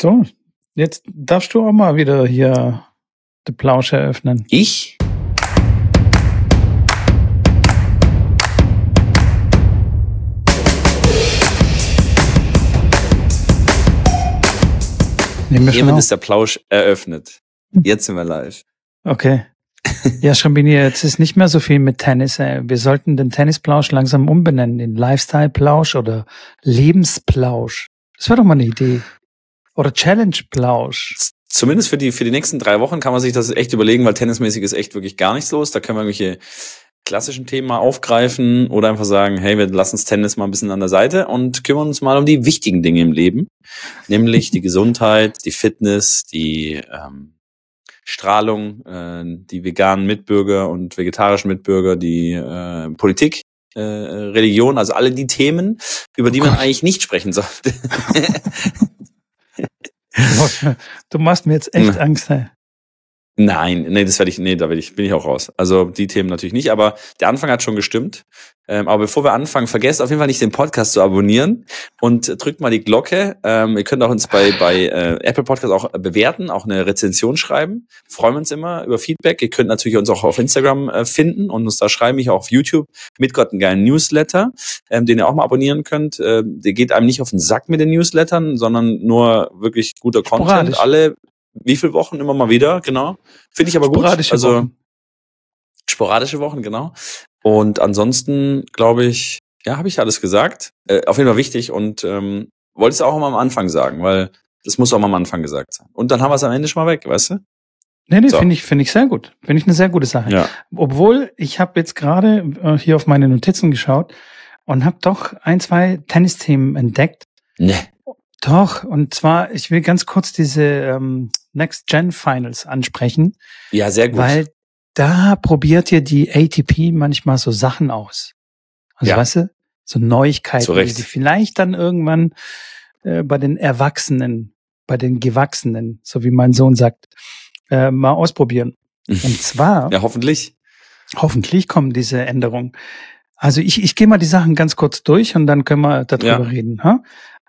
So, jetzt darfst du auch mal wieder hier den Plausch eröffnen. Ich? Hiermit ist der Plausch eröffnet. Jetzt sind wir live. Okay. Ja, Schabini, jetzt ist nicht mehr so viel mit Tennis. Ey. Wir sollten den Tennisplausch langsam umbenennen in Lifestyle-Plausch oder Lebensplausch. Das wäre doch mal eine Idee. Oder Challenge-Plausch. Z- Zumindest für die, für die nächsten drei Wochen kann man sich das echt überlegen, weil tennismäßig ist echt wirklich gar nichts los. Da können wir irgendwelche klassischen Themen mal aufgreifen oder einfach sagen, hey, wir lassen das Tennis mal ein bisschen an der Seite und kümmern uns mal um die wichtigen Dinge im Leben. Nämlich die Gesundheit, die Fitness, die ähm, Strahlung, äh, die veganen Mitbürger und vegetarischen Mitbürger, die äh, Politik, äh, Religion, also alle die Themen, über die man Gott. eigentlich nicht sprechen sollte. Du machst mir jetzt echt. Angst. Ey. Nein, nee, das werde ich, nee, da bin ich, bin ich auch raus. Also die Themen natürlich nicht, aber der Anfang hat schon gestimmt. Ähm, aber bevor wir anfangen, vergesst auf jeden Fall nicht den Podcast zu abonnieren und drückt mal die Glocke. Ähm, ihr könnt auch uns bei, bei äh, Apple Podcast auch bewerten, auch eine Rezension schreiben. Freuen wir uns immer über Feedback. Ihr könnt natürlich uns auch auf Instagram äh, finden und uns da schreiben, ich auch auf YouTube mit Gott einen geilen Newsletter, ähm, den ihr auch mal abonnieren könnt. Ähm, der geht einem nicht auf den Sack mit den Newslettern, sondern nur wirklich guter Content. Alle wie viele Wochen immer mal wieder, genau. Finde ich aber gut. Sporadische Also Wochen. sporadische Wochen, genau. Und ansonsten glaube ich, ja, habe ich alles gesagt. Äh, auf jeden Fall wichtig und ähm, wollte es auch mal am Anfang sagen, weil das muss auch mal am Anfang gesagt sein. Und dann haben wir es am Ende schon mal weg, weißt du? Nee, nee, So. finde ich, finde ich sehr gut. Finde ich eine sehr gute Sache. Ja. Obwohl, ich habe jetzt gerade äh, hier auf meine Notizen geschaut und habe doch ein, zwei Tennisthemen entdeckt. Ne. Doch, und zwar, ich will ganz kurz diese ähm, Next Gen Finals ansprechen, Ja, sehr gut. weil da probiert ihr die ATP manchmal so Sachen aus. Also Ja. weißt du, so Neuigkeiten, die vielleicht dann irgendwann äh, bei den Erwachsenen, bei den Gewachsenen, so wie mein Sohn sagt, äh, mal ausprobieren. Und zwar, ja, hoffentlich. hoffentlich kommen diese Änderungen. Also ich, ich gehe mal die Sachen ganz kurz durch und dann können wir darüber Ja. reden. Ha?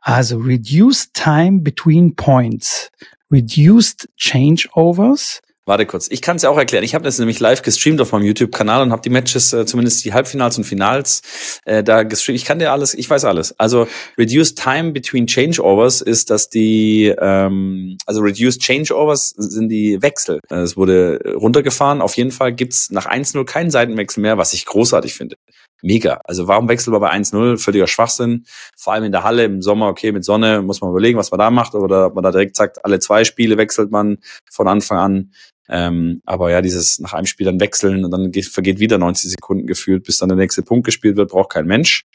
Also reduced time between points, reduced changeovers, Warte kurz. Ich kann es ja auch erklären. Ich habe das nämlich live gestreamt auf meinem YouTube-Kanal und habe die Matches, äh, zumindest die Halbfinals und Finals, äh, da gestreamt. Ich kann dir alles, ich weiß alles. Also Reduced Time Between Changeovers ist, dass die, ähm, also Reduced Changeovers sind die Wechsel. Es wurde runtergefahren. Auf jeden Fall gibt's nach 1-0 keinen Seitenwechsel mehr, was ich großartig finde. Mega. Also warum wechseln wir bei 1-0? Völliger Schwachsinn. Vor allem in der Halle im Sommer, okay, mit Sonne muss man überlegen, was man da macht. Oder ob man da direkt sagt, alle zwei Spiele wechselt man von Anfang an. Ähm, aber ja, dieses nach einem Spiel dann wechseln und dann geht, vergeht wieder 90 Sekunden gefühlt, bis dann der nächste Punkt gespielt wird, braucht kein Mensch.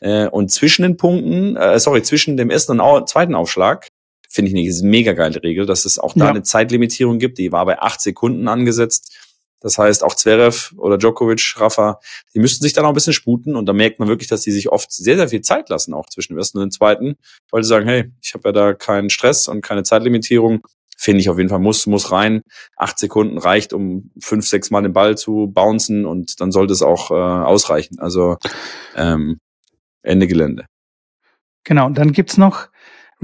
Äh, und zwischen den Punkten, äh, sorry, zwischen dem ersten und au zweiten Aufschlag, finde ich eine mega geile Regel, dass es auch da Ja. eine Zeitlimitierung gibt. Die war bei acht Sekunden angesetzt. Das heißt, auch Zverev oder Djokovic, Rafa, die müssten sich dann auch ein bisschen sputen und da merkt man wirklich, dass die sich oft sehr, sehr viel Zeit lassen, auch zwischen dem ersten und dem zweiten, weil sie sagen, hey, ich habe ja da keinen Stress und keine Zeitlimitierung. Finde ich auf jeden Fall, muss, muss rein. Acht Sekunden reicht, um fünf, sechs Mal den Ball zu bouncen und dann sollte es auch äh, ausreichen. Also ähm, Ende Gelände. Genau, und dann gibt's noch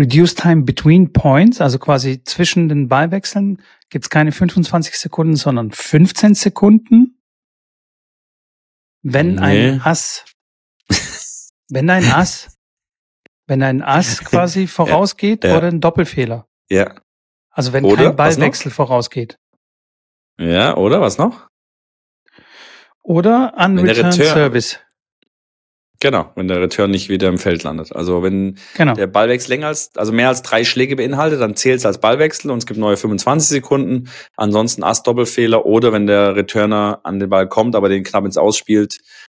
Reduced Time Between Points, also quasi zwischen den Ballwechseln gibt's keine 25 Sekunden, sondern 15 Sekunden. Wenn Nee. ein Ass, wenn ein Ass, wenn ein Ass quasi vorausgeht ja. oder ein Doppelfehler. Ja. Also wenn Oder? kein? Ballwechsel vorausgeht. Ja, oder? Was noch? Oder Wenn der Unreturn Return- Service. Genau, wenn der Return nicht wieder im Feld landet. Also wenn Genau. der Ballwechsel länger als, also mehr als drei Schläge beinhaltet, dann zählt es als Ballwechsel und es gibt neue 25 Sekunden. Ansonsten Ass-Doppelfehler oder wenn der Returner an den Ball kommt, aber den knapp ins Ausspielt,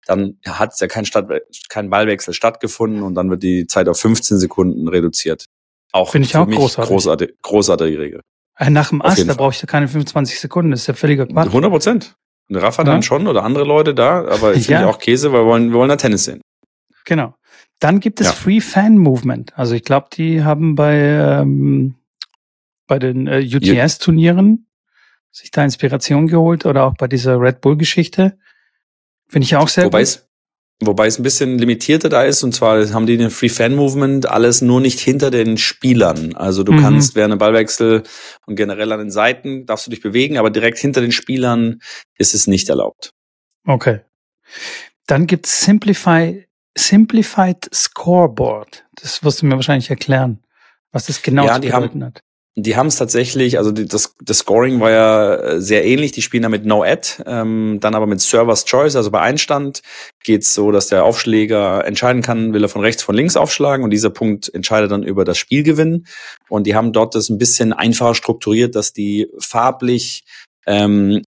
dann hat ja kein, Stadt, kein Ballwechsel stattgefunden und dann wird die Zeit auf 15 Sekunden reduziert. Auch Finde ich für auch mich großartig. großartig. Großartige Regel. Äh, Nach dem Ass, da brauche ich ja keine 25 Sekunden. Das ist ja völliger Quatsch. 100 Prozent. Rafa Ja. dann schon oder andere Leute da, aber ich finde Ja. auch Käse, weil wir wollen, wir wollen da Tennis sehen. Genau. Dann gibt es Ja. Free Fan Movement. Also ich glaube, die haben bei ähm, bei den äh, UTS-Turnieren sich da Inspiration geholt oder auch bei dieser Red Bull-Geschichte. Finde ich auch sehr Wobei gut. es Wobei es ein bisschen limitierter da ist, und zwar haben die den Free Fan Movement alles nur nicht hinter den Spielern. Also du mhm. kannst während einem Ballwechsel und generell an den Seiten darfst du dich bewegen, aber direkt hinter den Spielern ist es nicht erlaubt. Okay. Dann gibt's Simplify, Simplified Scoreboard. Das wirst du mir wahrscheinlich erklären, was das genau ja, zu bedeuten hat. Die haben es tatsächlich, also die, das, das Scoring war ja äh, sehr ähnlich. Die spielen da mit No Ad, ähm, dann aber mit Server's Choice. Also bei Einstand geht's so, dass der Aufschläger entscheiden kann, will er von rechts, von links aufschlagen und dieser Punkt entscheidet dann über das Spielgewinn. Und die haben dort das ein bisschen einfacher strukturiert, dass die farblich ähm,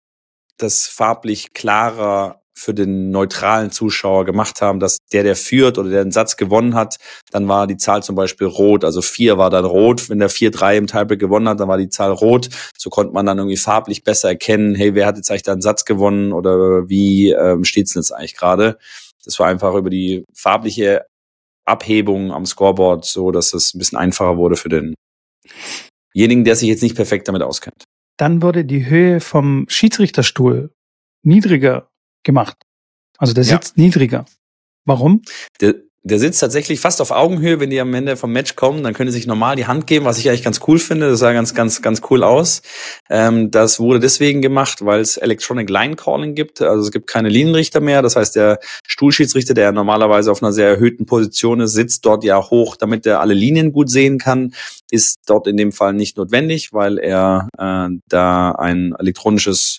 das farblich klarer für den neutralen Zuschauer gemacht haben, dass der, der führt oder der einen Satz gewonnen hat, dann war die Zahl zum Beispiel rot. Also vier war dann rot. Wenn der 4-3 im Tiebreak gewonnen hat, dann war die Zahl rot. So konnte man dann irgendwie farblich besser erkennen, hey, wer hat jetzt eigentlich da einen Satz gewonnen oder wie ähm, steht's denn jetzt eigentlich gerade? Das war einfach über die farbliche Abhebung am Scoreboard so, dass es ein bisschen einfacher wurde für denjenigen, der sich jetzt nicht perfekt damit auskennt. Dann wurde die Höhe vom Schiedsrichterstuhl niedriger gemacht. Also der sitzt ja. niedriger. Warum? Der, der sitzt tatsächlich fast auf Augenhöhe, wenn die am Ende vom Match kommen, dann können die sich normal die Hand geben, was ich eigentlich ganz cool finde. Das sah ganz, ganz, ganz cool aus. Ähm, das wurde deswegen gemacht, weil es Electronic Line Calling gibt. Also es gibt keine Linienrichter mehr. Das heißt, der Stuhlschiedsrichter, der normalerweise auf einer sehr erhöhten Position ist, sitzt dort ja hoch, damit er alle Linien gut sehen kann. Ist dort in dem Fall nicht notwendig, weil er äh, da ein elektronisches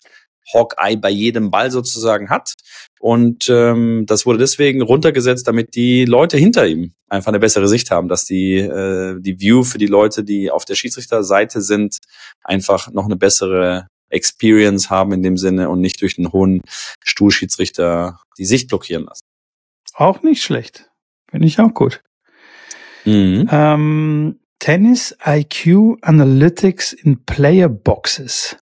Hawkeye bei jedem Ball sozusagen hat. Und ähm, das wurde deswegen runtergesetzt, damit die Leute hinter ihm einfach eine bessere Sicht haben, dass die, äh, die View für die Leute, die auf der Schiedsrichterseite sind, einfach noch eine bessere Experience haben in dem Sinne und nicht durch den hohen Stuhlschiedsrichter die Sicht blockieren lassen. Auch nicht schlecht. Finde ich auch gut. Mhm. Ähm, Tennis IQ Analytics in Player Boxes.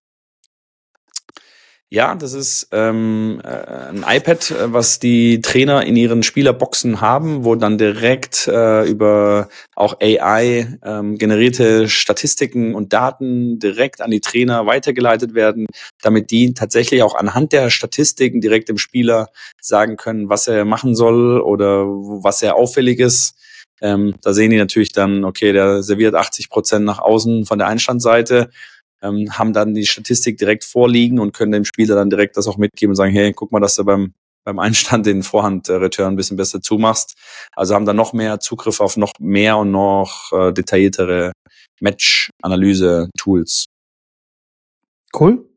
Ja, das ist ähm, äh, ein iPad, äh, was die Trainer in ihren Spielerboxen haben, wo dann direkt äh, über auch AI ähm, generierte Statistiken und Daten direkt an die Trainer weitergeleitet werden, damit die tatsächlich auch anhand der Statistiken direkt dem Spieler sagen können, was er machen soll oder was er auffällig ist. Ähm, da sehen die natürlich dann, okay, der serviert 80 Prozent nach außen von der Einstandseite ähm, haben dann die Statistik direkt vorliegen und können dem Spieler dann direkt das auch mitgeben und sagen, hey, guck mal, dass du beim beim Einstand den Vorhand-Return ein bisschen besser zumachst. Also haben dann noch mehr Zugriff auf noch mehr und noch äh, detailliertere Match-Analyse-Tools. Cool.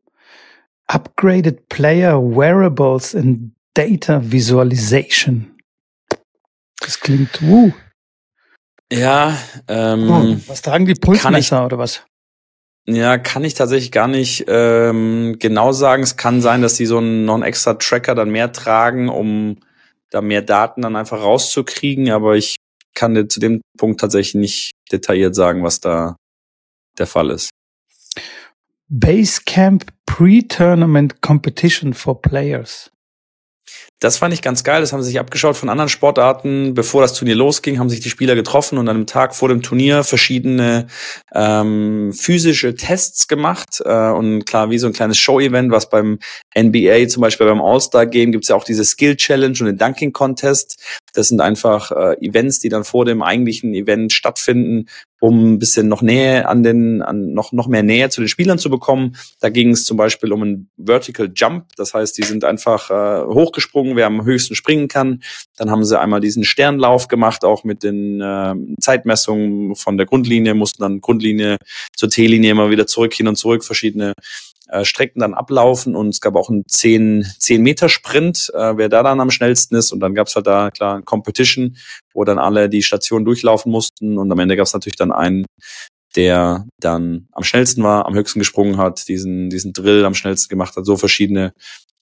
Upgraded Player Wearables and Data Visualization. Das klingt, uh. Ja, ähm, oh, was tragen die Pulsmesser oder was? Ja, kann ich tatsächlich gar nicht ähm, genau sagen. Es kann sein, dass die so einen noch einen extra Tracker dann mehr tragen, um da mehr Daten dann einfach rauszukriegen. Aber ich kann dir zu dem Punkt tatsächlich nicht detailliert sagen, was da der Fall ist. Basecamp Pre-Tournament Competition for Players. Das fand ich ganz geil. Das haben sie sich abgeschaut von anderen Sportarten. Bevor das Turnier losging, haben sich die Spieler getroffen und an einem Tag vor dem Turnier verschiedene ähm, physische Tests gemacht. Äh, und klar, wie so ein kleines Show-Event, was beim NBA, zum Beispiel beim All-Star-Game, gibt's ja auch diese Skill-Challenge und den Dunking-Contest. Das sind einfach äh, Events, die dann vor dem eigentlichen Event stattfinden, um ein bisschen noch Nähe an den, an noch, noch mehr Nähe zu den Spielern zu bekommen. Da ging es zum Beispiel um einen Vertical Jump. Das heißt, die sind einfach äh, hochgesprungen, wer am höchsten springen kann. Dann haben sie einmal diesen Sternlauf gemacht, auch mit den äh, Zeitmessungen von der Grundlinie, mussten dann Grundlinie zur T-Linie immer wieder zurück, hin und zurück, verschiedene äh, Strecken dann ablaufen. Und es gab auch einen 10, 10 Meter Sprint, äh, wer da dann am schnellsten ist. Und dann gab es halt da klar Competition, wo dann alle die Station durchlaufen mussten. Und am Ende gab es natürlich dann einen, der dann am schnellsten war, am höchsten gesprungen hat, diesen, diesen Drill am schnellsten gemacht hat, so verschiedene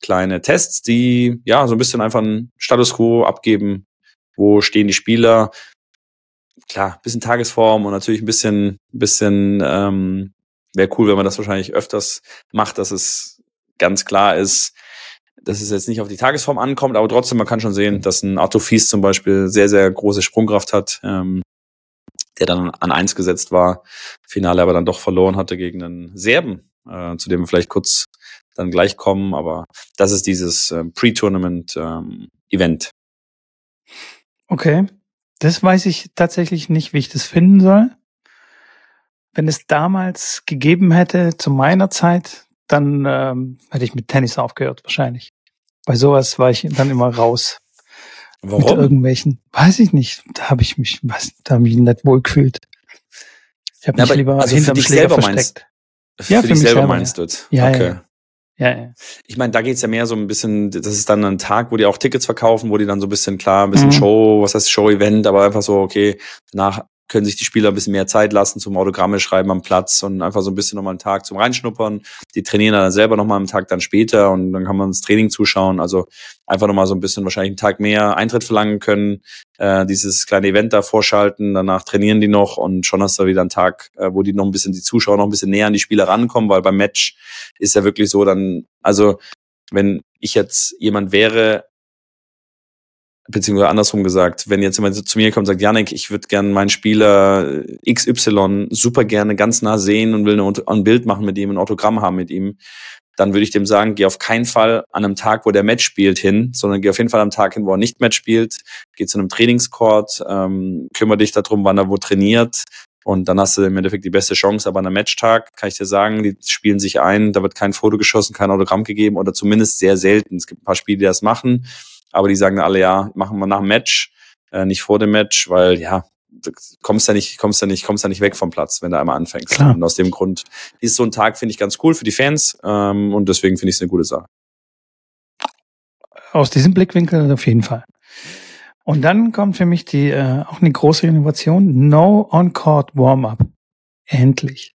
kleine Tests, die ja so ein bisschen einfach einen Status quo abgeben, wo stehen die Spieler, klar, bisschen Tagesform und natürlich ein bisschen, bisschen ähm, wäre cool, wenn man das wahrscheinlich öfters macht, dass es ganz klar ist, dass es jetzt nicht auf die Tagesform ankommt, aber trotzdem, man kann schon sehen, dass ein Arthur Fies zum Beispiel sehr, sehr große Sprungkraft hat, ähm, der dann an eins gesetzt war, Finale aber dann doch verloren hatte gegen einen Serben, äh, zu dem wir vielleicht kurz dann gleich kommen, aber das ist dieses äh, Pre-Tournament-Event. Okay. Das weiß ich tatsächlich nicht, wie ich das finden soll. Wenn es damals gegeben hätte, zu meiner Zeit, dann ähm, hätte ich mit Tennis aufgehört, wahrscheinlich. Bei sowas war ich dann immer raus. Warum? Mit irgendwelchen, weiß ich nicht, da habe ich mich, was, da habe ich mich nicht wohl gefühlt. Ich habe mich aber- lieber also für hinterm Schläger selber versteckt. Für Ja, dich für mich selber selber, meinst du jetzt? Ja, okay. ja. Ja, ja. Ich meine, da geht's ja mehr so ein bisschen, das ist dann ein Tag, wo die auch Tickets verkaufen, wo die dann so ein bisschen, klar, ein bisschen Mhm. Show, was heißt Show-Event, aber einfach so, okay, danach können sich die Spieler ein bisschen mehr Zeit lassen zum Autogramme schreiben am Platz und einfach so ein bisschen nochmal einen Tag zum Reinschnuppern. Die trainieren dann selber nochmal einen Tag dann später und dann kann man das Training zuschauen. Also einfach nochmal so ein bisschen wahrscheinlich einen Tag mehr Eintritt verlangen können, äh, dieses kleine Event da vorschalten, danach trainieren die noch und schon hast du wieder einen Tag, äh, wo die noch ein bisschen, die Zuschauer noch ein bisschen näher an die Spieler rankommen, weil beim Match ist ja wirklich so dann, also wenn ich jetzt jemand wäre, beziehungsweise andersrum gesagt, wenn jetzt jemand zu mir kommt und sagt, Janik, ich würde gerne meinen Spieler XY super gerne ganz nah sehen und will ein Bild machen mit ihm, ein Autogramm haben mit ihm, dann würde ich dem sagen, geh auf keinen Fall an einem Tag, wo der Match spielt, hin, sondern geh auf jeden Fall am Tag hin, wo er nicht Match spielt, geh zu einem Trainingscourt, ähm, kümmere dich darum, wann er wo trainiert und dann hast du im Endeffekt die beste Chance. Aber an einem Matchtag kann ich dir sagen, die spielen sich ein, da wird kein Foto geschossen, kein Autogramm gegeben oder zumindest sehr selten. Es gibt ein paar Spiele, die das machen, aber die sagen alle, ja, machen wir nach dem Match, äh, nicht vor dem Match, weil ja, du kommst ja nicht, kommst ja nicht, kommst ja nicht weg vom Platz, wenn du einmal anfängst. Klar. Und aus dem Grund ist so ein Tag, finde ich, ganz cool für die Fans ähm, und deswegen finde ich es eine gute Sache. Aus diesem Blickwinkel auf jeden Fall. Und dann kommt für mich die äh, auch eine große Innovation, No On-Court Warm-Up. Endlich.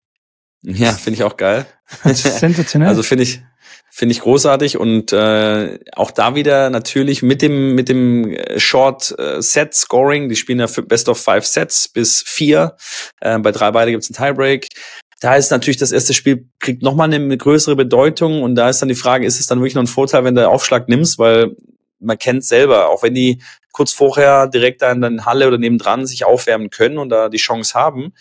Ja, finde ich auch geil. Das ist sensationell. Also finde ich finde ich großartig und äh, auch da wieder natürlich mit dem mit dem äh, Short äh, Set Scoring. Die spielen ja Best of Five Sets bis vier. Äh, bei drei beide gibt's einen Tiebreak. Da ist natürlich das erste Spiel kriegt nochmal eine größere Bedeutung und da ist dann die Frage, ist es dann wirklich noch ein Vorteil, wenn du Aufschlag nimmst, weil man kennt selber, auch wenn die kurz vorher direkt da in der Halle oder nebendran sich aufwärmen können und da die Chance haben,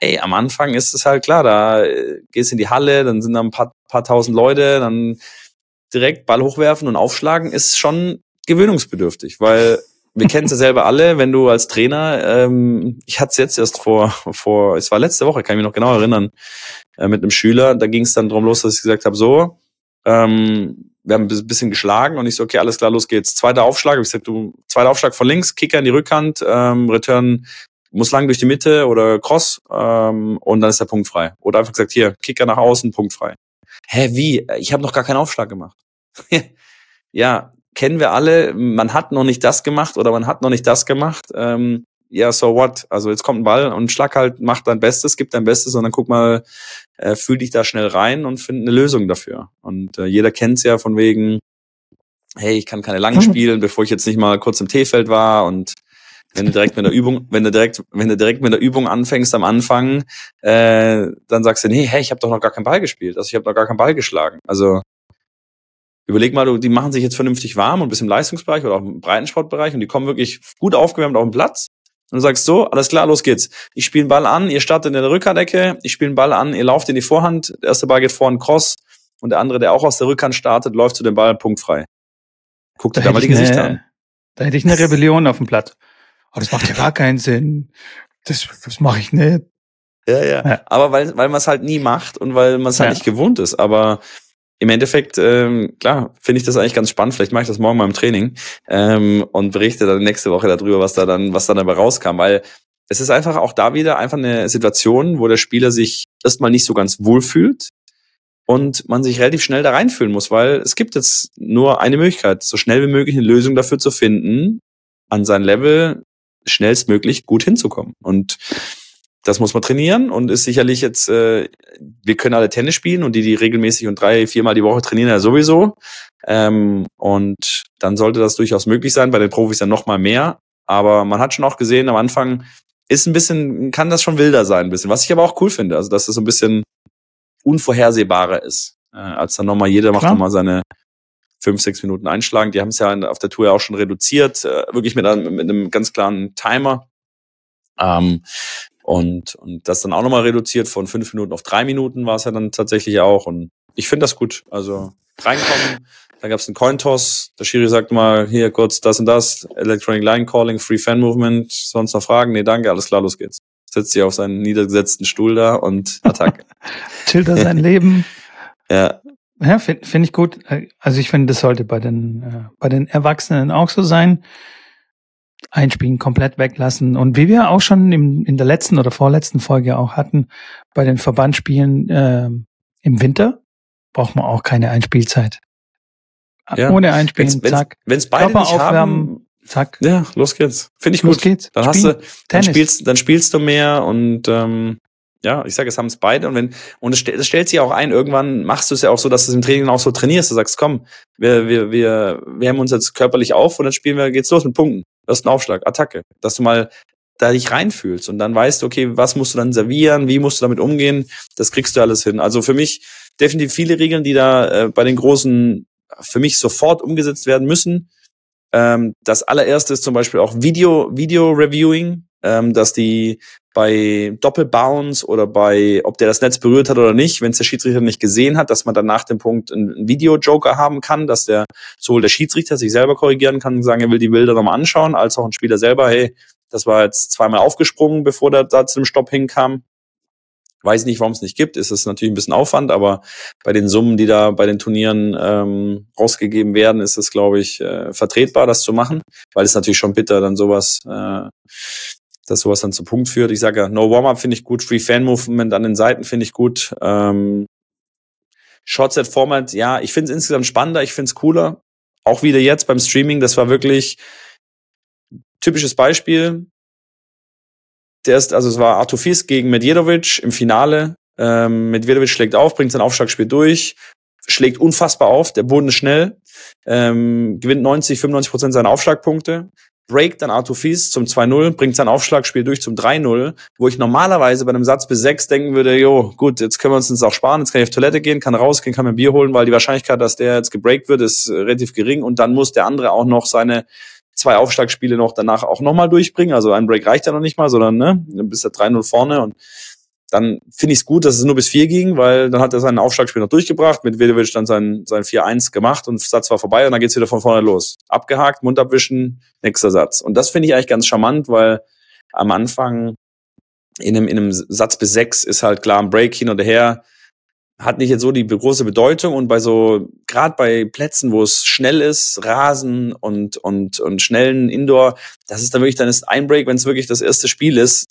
ey, am Anfang ist es halt klar, da äh, gehst in die Halle, dann sind da ein paar, paar tausend Leute, dann direkt Ball hochwerfen und aufschlagen ist schon gewöhnungsbedürftig, weil wir kennen es ja selber alle, wenn du als Trainer, ähm, ich hatte es jetzt erst vor, vor, es war letzte Woche, kann ich mich noch genau erinnern, äh, mit einem Schüler, da ging es dann drum los, dass ich gesagt habe, so, ähm, wir haben ein bisschen geschlagen und ich so, okay, alles klar, los geht's. Zweiter Aufschlag, ich gesagt, du, zweiter Aufschlag von links, Kicker in die Rückhand, ähm, Return muss lang durch die Mitte oder Cross ähm, und dann ist der Punkt frei. Oder einfach gesagt, hier, Kicker nach außen, Punkt frei. Hä, wie? Ich habe noch gar keinen Aufschlag gemacht. ja, kennen wir alle, man hat noch nicht das gemacht oder man hat noch nicht das gemacht. Ähm, ja, so what? Also jetzt kommt ein Ball und schlag halt, mach dein Bestes, gib dein Bestes und dann guck mal, äh, fühl dich da schnell rein und find eine Lösung dafür. Und äh, jeder kennt's ja von wegen, hey, ich kann keine langen spielen, bevor ich jetzt nicht mal kurz im T-Feld war und wenn du direkt mit der Übung, wenn du direkt, wenn du direkt mit der Übung anfängst am Anfang, äh, dann sagst du, nee, hey, ich habe doch noch gar keinen Ball gespielt, also ich habe noch gar keinen Ball geschlagen. Also überleg mal, du, die machen sich jetzt vernünftig warm und bis im Leistungsbereich oder auch im Breitensportbereich und die kommen wirklich gut aufgewärmt auf den Platz. Und du sagst so, alles klar, los geht's. Ich spiele einen Ball an, ihr startet in der Rückhandecke, ich spiele einen Ball an, ihr lauft in die Vorhand, der erste Ball geht vor einen Cross und der andere, der auch aus der Rückhand startet, läuft zu dem Ball punktfrei. Guck dir da, mal die Gesichter eine, an. Da hätte ich eine Rebellion auf dem Platz. Oh, das macht ja gar keinen Sinn. Das, das mache ich nicht. Ja, ja. Ja. Aber weil, weil man es halt nie macht und weil man es halt Ja. nicht gewohnt ist. Aber im Endeffekt, ähm, klar, finde ich das eigentlich ganz spannend. Vielleicht mache ich das morgen mal im Training ähm, und berichte dann nächste Woche darüber, was da dann, was dann dabei rauskam. Weil es ist einfach auch da wieder einfach eine Situation, wo der Spieler sich erstmal nicht so ganz wohl fühlt und man sich relativ schnell da reinfühlen muss, weil es gibt jetzt nur eine Möglichkeit, so schnell wie möglich eine Lösung dafür zu finden, an sein Level schnellstmöglich gut hinzukommen. Und das muss man trainieren und ist sicherlich jetzt, äh, wir können alle Tennis spielen und die, die regelmäßig und drei, viermal die Woche trainieren, ja sowieso. Ähm, und dann sollte das durchaus möglich sein, bei den Profis dann noch mal mehr. Aber man hat schon auch gesehen, am Anfang ist ein bisschen, kann das schon wilder sein, ein bisschen. Was ich aber auch cool finde, also dass es so ein bisschen unvorhersehbarer ist. Äh, als dann nochmal jeder macht Klar. nochmal seine fünf, sechs Minuten einschlagen. Die haben es ja auf der Tour ja auch schon reduziert, äh, wirklich mit einem, mit einem ganz klaren Timer. Ähm, und, und das dann auch nochmal reduziert von fünf Minuten auf drei Minuten war es ja dann tatsächlich auch. Und ich finde das gut. Also reinkommen, Dann gab es einen Cointoss. Der Schiri sagt mal, hier kurz das und das, Electronic Line Calling, Free Fan Movement, sonst noch Fragen? Nee, danke, alles klar, los geht's. Setzt sich auf seinen niedergesetzten Stuhl da und Attacke. Chillt er sein Leben. Ja. Ja, finde find ich gut. Also ich finde, das sollte bei den, äh, bei den Erwachsenen auch so sein. Einspielen, komplett weglassen. Und wie wir auch schon im, in der letzten oder vorletzten Folge auch hatten, bei den Verbandsspielen äh, im Winter braucht man auch keine Einspielzeit. Ja. Ohne Einspielen, wenn's, zack. Wenn es beide nicht haben, zack. Ja, los geht's. Finde ich gut. Los geht's. Dann Spiel, hast du, dann spielst, dann spielst du mehr und ähm, ja, ich sage, es haben es beide und wenn und es, es stellt sich auch ein. Irgendwann machst du es ja auch so, dass du es im Training auch so trainierst. Du sagst, komm, wir wir wir wir haben uns jetzt körperlich auf und dann spielen wir, geht's los mit Punkten. Das ist ein Aufschlag, Attacke, dass du mal da dich reinfühlst und dann weißt, okay, was musst du dann servieren, wie musst du damit umgehen, das kriegst du alles hin. Also für mich definitiv viele Regeln, die da äh, bei den großen für mich sofort umgesetzt werden müssen. Ähm, das allererste ist zum Beispiel auch Video, Video Reviewing, ähm, dass die bei Doppelbounce oder bei, ob der das Netz berührt hat oder nicht, wenn es der Schiedsrichter nicht gesehen hat, dass man dann nach dem Punkt einen Video-Joker haben kann, dass der sowohl der Schiedsrichter sich selber korrigieren kann und sagen, er will die Bilder nochmal anschauen, als auch ein Spieler selber, hey, das war jetzt zweimal aufgesprungen, bevor der da zu dem Stopp hinkam. Weiß nicht, warum es nicht gibt. Ist es natürlich ein bisschen Aufwand, aber bei den Summen, die da bei den Turnieren ähm, rausgegeben werden, ist es, glaube ich, äh, vertretbar, das zu machen, weil es natürlich schon bitter dann sowas, äh, dass sowas dann zu Punkt führt. Ich sage ja, No Warm-Up finde ich gut, Free Fan Movement an den Seiten finde ich gut. Ähm, Shotset Format, ja, ich finde es insgesamt spannender, ich finde es cooler. Auch wieder jetzt beim Streaming, das war wirklich typisches Beispiel der ist, also es war Artur Fies gegen Medjedovic im Finale. Ähm, Medvedovic schlägt auf, bringt sein Aufschlagspiel durch, schlägt unfassbar auf, der Boden ist schnell, ähm, gewinnt 90, 95 Prozent seiner Aufschlagpunkte, breakt dann Artur Fies zum 2-0, bringt sein Aufschlagspiel durch zum 3-0, wo ich normalerweise bei einem Satz bis 6 denken würde, jo, gut, jetzt können wir uns das auch sparen, jetzt kann ich auf Toilette gehen, kann rausgehen, kann mir Bier holen, weil die Wahrscheinlichkeit, dass der jetzt gebreakt wird, ist relativ gering und dann muss der andere auch noch seine zwei Aufschlagspiele noch danach auch nochmal durchbringen. Also ein Break reicht ja noch nicht mal, sondern ne, dann bist du 3-0 vorne und dann finde ich es gut, dass es nur bis 4 ging, weil dann hat er seinen Aufschlagspiel noch durchgebracht, mit Vedovic dann sein, sein 4-1 gemacht und Satz war vorbei und dann geht's wieder von vorne los. Abgehakt, Mund abwischen, nächster Satz. Und das finde ich eigentlich ganz charmant, weil am Anfang in einem, in einem Satz bis 6 ist halt klar ein Break hin und her hat nicht jetzt so die große Bedeutung und bei so, gerade bei Plätzen, wo es schnell ist, Rasen und, und, und schnellen Indoor, das ist dann wirklich, dann ist ein Break, wenn es wirklich das erste Spiel ist,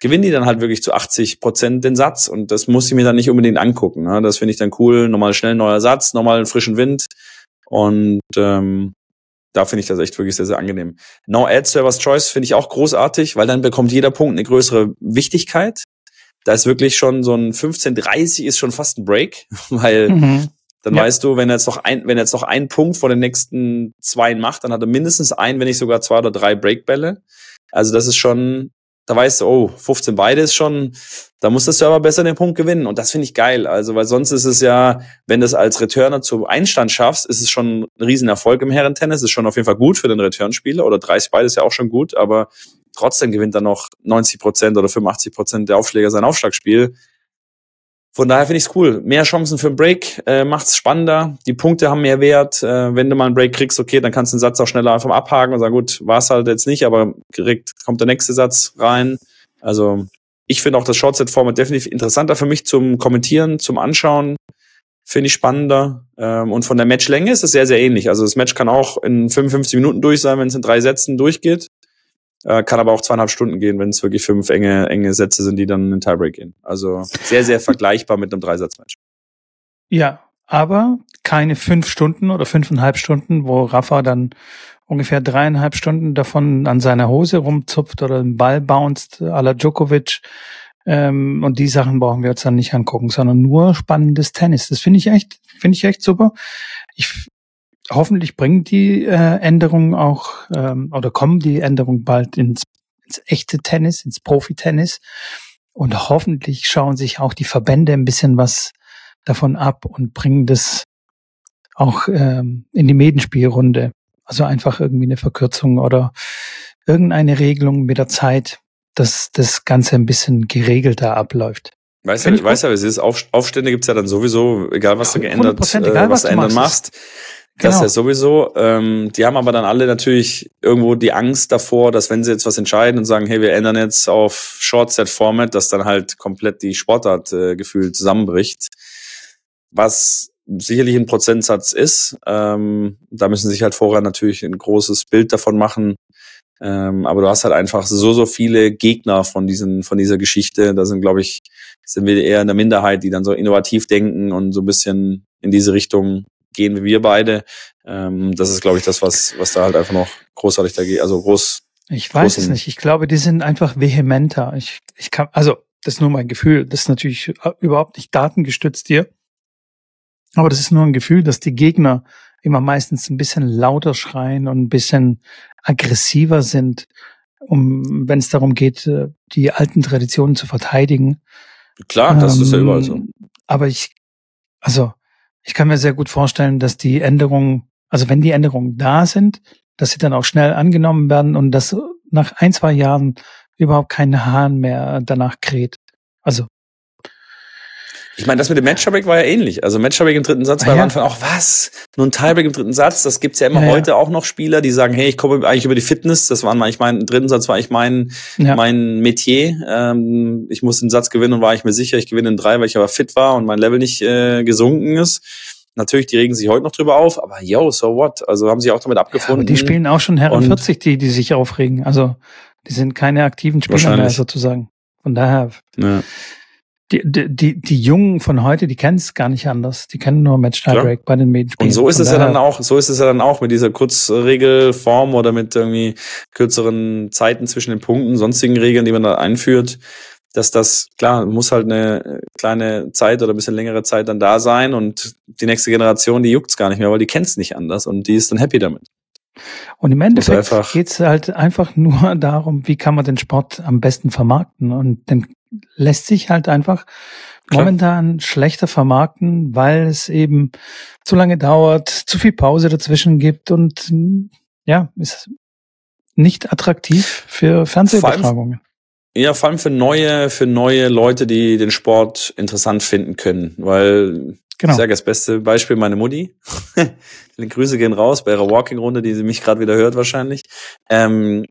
gewinnen die dann halt wirklich zu 80 Prozent den Satz und das muss ich mir dann nicht unbedingt angucken. Ne? Das finde ich dann cool, nochmal schnell neuer Satz, nochmal einen frischen Wind und ähm, da finde ich das echt wirklich sehr, sehr angenehm. No Ad Servers Choice finde ich auch großartig, weil dann bekommt jeder Punkt eine größere Wichtigkeit da ist wirklich schon so ein 15:30 ist schon fast ein Break, weil mhm. dann ja. weißt du, wenn er jetzt noch ein, wenn er jetzt noch einen Punkt vor den nächsten zwei macht, dann hat er mindestens ein, wenn nicht sogar zwei oder drei Breakbälle. Also das ist schon, da weißt du, oh, 15 beide ist schon, da muss der Server besser den Punkt gewinnen. Und das finde ich geil. Also, weil sonst ist es ja, wenn du es als Returner zum Einstand schaffst, ist es schon ein Riesenerfolg im Herrentennis. Ist schon auf jeden Fall gut für den Returnspieler. Oder 30 beide ist ja auch schon gut. Aber trotzdem gewinnt er noch 90 Prozent oder 85 Prozent der Aufschläger sein Aufschlagspiel. Von daher finde ich es cool. Mehr Chancen für einen Break, äh, macht es spannender. Die Punkte haben mehr Wert. Äh, wenn du mal einen Break kriegst, okay, dann kannst du den Satz auch schneller einfach abhaken und sagen, gut, war es halt jetzt nicht, aber direkt kommt der nächste Satz rein. Also ich finde auch das Shortset-Format definitiv interessanter für mich zum Kommentieren, zum Anschauen. Finde ich spannender. Ähm, und von der Matchlänge ist es sehr, sehr ähnlich. Also das Match kann auch in 55 Minuten durch sein, wenn es in drei Sätzen durchgeht. Äh, kann aber auch zweieinhalb Stunden gehen, wenn es wirklich fünf enge, enge Sätze sind, die dann in den Tiebreak gehen. Also sehr, sehr vergleichbar mit einem Dreisatzmatch. Ja, aber keine fünf Stunden oder fünfeinhalb Stunden, wo Rafa dann ungefähr dreieinhalb Stunden davon an seiner Hose rumzupft oder einen Ball bounced à la Djokovic. Ähm, und die Sachen brauchen wir uns dann nicht angucken, sondern nur spannendes Tennis. Das finde ich echt, finde ich echt super. Ich hoffentlich bringen die äh, Änderungen auch ähm, oder kommen die Änderungen bald ins, ins echte Tennis, ins Profi-Tennis. Und hoffentlich schauen sich auch die Verbände ein bisschen was davon ab und bringen das auch ähm, in die Medenspielrunde. Also einfach irgendwie eine Verkürzung oder irgendeine Regelung mit der Zeit, dass das Ganze ein bisschen geregelter abläuft. Weißt du, weißt du, es ist Auf, Aufstände gibt's ja dann sowieso, egal was du geändert, äh, egal, was, was du ändern machst. Das genau. ja sowieso. Ähm, die haben aber dann alle natürlich irgendwo die Angst davor, dass wenn sie jetzt was entscheiden und sagen, hey, wir ändern jetzt auf Short-Set-Format, dass dann halt komplett die Sportart äh, gefühlt zusammenbricht. Was sicherlich ein Prozentsatz ist. Ähm, da müssen sich halt vorher natürlich ein großes Bild davon machen. Ähm, aber du hast halt einfach so, so viele Gegner von diesen, von dieser Geschichte. Da sind, glaube ich, sind wir eher in der Minderheit, die dann so innovativ denken und so ein bisschen in diese Richtung gehen wie wir beide. Ähm, das ist, glaube ich, das, was, was da halt einfach noch großartig da geht. Also groß. Ich weiß es nicht. Ich glaube, die sind einfach vehementer. Ich, ich kann, also, das ist nur mein Gefühl. Das ist natürlich äh, überhaupt nicht datengestützt hier. Aber das ist nur ein Gefühl, dass die Gegner immer meistens ein bisschen lauter schreien und ein bisschen aggressiver sind, um, wenn es darum geht, äh, die alten Traditionen zu verteidigen. Klar, das ähm, ist ja überall so. Aber ich, also, ich kann mir sehr gut vorstellen, dass die Änderungen, also wenn die Änderungen da sind, dass sie dann auch schnell angenommen werden und dass nach ein, zwei Jahren überhaupt kein Hahn mehr danach kräht. Also ich meine, das mit dem Matchbreak war ja ähnlich. Also Matchbreak im dritten Satz war ja. am Anfang auch was? Nur ein Tiebreak im dritten Satz. Das gibt's ja immer ja, heute auch noch Spieler, die sagen, hey, ich komme eigentlich über die Fitness. Das war eigentlich mein im dritten Satz war ich mein ja. mein Metier. Ähm, ich muss den Satz gewinnen und war ich mir sicher, ich gewinne in drei, weil ich aber fit war und mein Level nicht äh, gesunken ist. Natürlich, die regen sich heute noch drüber auf, aber yo, so what? Also haben sie auch damit abgefunden. die spielen auch schon Herren 40, die, die sich aufregen. Also die sind keine aktiven Spieler mehr sozusagen. Von daher. Ja. Die, die, die Jungen von heute, die kennen es gar nicht anders. Die kennen nur Match Tiebreak bei den Medienspielen. Und so ist es ja dann auch, so ist es ja dann auch mit dieser Kurzregelform oder mit irgendwie kürzeren Zeiten zwischen den Punkten, sonstigen Regeln, die man da einführt, dass das, klar, muss halt eine kleine Zeit oder ein bisschen längere Zeit dann da sein und die nächste Generation, die juckt's gar nicht mehr, weil die kennt's nicht anders und die ist dann happy damit. Und im Endeffekt geht's halt einfach nur darum, wie kann man den Sport am besten vermarkten. Und den lässt sich halt einfach Klar. momentan schlechter vermarkten, weil es eben zu lange dauert, zu viel Pause dazwischen gibt und ja, ist nicht attraktiv für Fernsehübertragungen. Ja, vor allem für neue, für neue Leute, die den Sport interessant finden können, weil genau. ich sage das beste Beispiel meine Mutti. die Grüße gehen raus bei ihrer Walking-Runde, die sie mich gerade wieder hört wahrscheinlich. Ähm,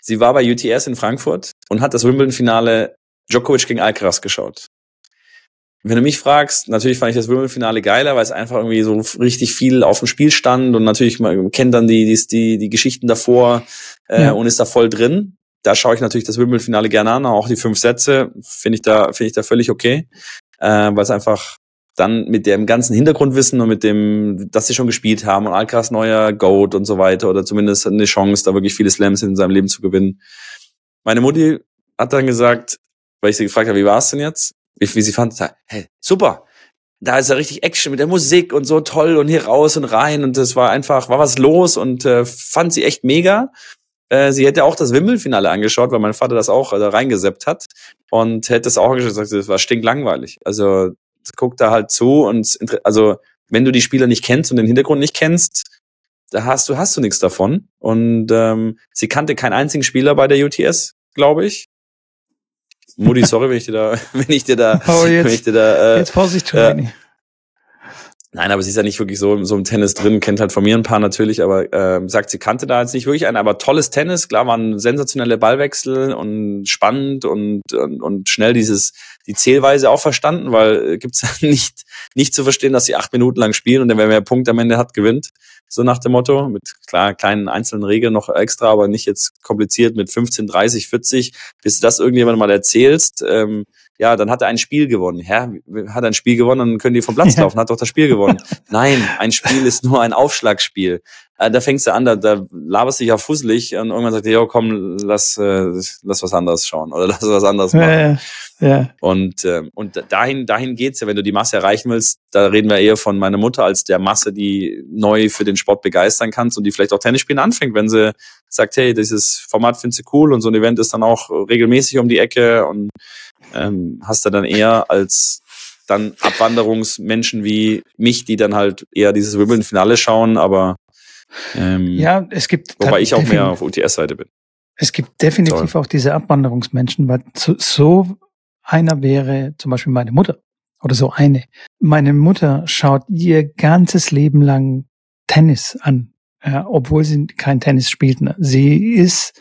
sie war bei UTS in Frankfurt und hat das Wimbledon-Finale Djokovic gegen Alcaraz geschaut. Wenn du mich fragst, natürlich fand ich das Wimbledon-Finale geiler, weil es einfach irgendwie so richtig viel auf dem Spiel stand und natürlich man kennt dann die die die, die Geschichten davor äh, ja. und ist da voll drin. Da schaue ich natürlich das Wimbledon-Finale gerne an, auch die fünf Sätze finde ich da finde ich da völlig okay, äh, weil es einfach dann mit dem ganzen Hintergrundwissen und mit dem, dass sie schon gespielt haben und Alcaraz neuer Goat und so weiter oder zumindest eine Chance, da wirklich viele Slams in seinem Leben zu gewinnen. Meine Mutti hat dann gesagt, weil ich sie gefragt habe, wie war es denn jetzt? Wie, wie sie fand, hey, super. Da ist ja richtig Action mit der Musik und so toll und hier raus und rein und das war einfach, war was los und äh, fand sie echt mega. Äh, sie hätte auch das Wimmelfinale angeschaut, weil mein Vater das auch äh, reingeseppt hat und hätte das auch angeschaut und gesagt, das war stinklangweilig. Also guck da halt zu und also wenn du die Spieler nicht kennst und den Hintergrund nicht kennst, da hast du hast du nichts davon. Und ähm, sie kannte keinen einzigen Spieler bei der UTS, glaube ich. Mutti, sorry, wenn ich dir da, wenn ich dir da, oh, jetzt, wenn ich dir da, äh, jetzt Vorsicht, äh, Nein, aber sie ist ja nicht wirklich so, so im Tennis drin, kennt halt von mir ein paar natürlich, aber äh, sagt, sie kannte da jetzt nicht wirklich einen, aber tolles Tennis, klar, waren sensationelle Ballwechsel und spannend und, und, und schnell dieses, die Zählweise auch verstanden, weil äh, gibt's ja nicht, nicht zu verstehen, dass sie acht Minuten lang spielen und der, wer mehr Punkt am Ende hat, gewinnt. So nach dem Motto, mit klar kleinen einzelnen Regeln noch extra, aber nicht jetzt kompliziert mit 15, 30, 40, bis du das irgendjemand mal erzählst. Ähm, ja, dann hat er ein Spiel gewonnen. Ja, hat er ein Spiel gewonnen, dann können die vom Platz laufen, hat doch das Spiel gewonnen. Nein, ein Spiel ist nur ein Aufschlagspiel. Äh, da fängst du an, da, da laberst du dich ja fusselig und irgendwann sagt er, ja, komm, lass, äh, lass was anderes schauen oder lass was anderes machen. Ja, ja. Ja. Und, ähm, und dahin, dahin geht's ja, wenn du die Masse erreichen willst, da reden wir eher von meiner Mutter als der Masse, die neu für den Sport begeistern kannst und die vielleicht auch Tennis spielen anfängt, wenn sie sagt, hey, dieses Format findest du cool und so ein Event ist dann auch regelmäßig um die Ecke und ähm, hast du dann eher als dann Abwanderungsmenschen wie mich, die dann halt eher dieses Wimbledon-Finale schauen, aber ähm, ja, es gibt wobei ich auch mehr auf UTS-Seite bin. Es gibt definitiv Toll. auch diese Abwanderungsmenschen, weil so, so einer wäre zum Beispiel meine Mutter oder so eine. Meine Mutter schaut ihr ganzes Leben lang Tennis an, ja, obwohl sie kein Tennis spielt. Sie ist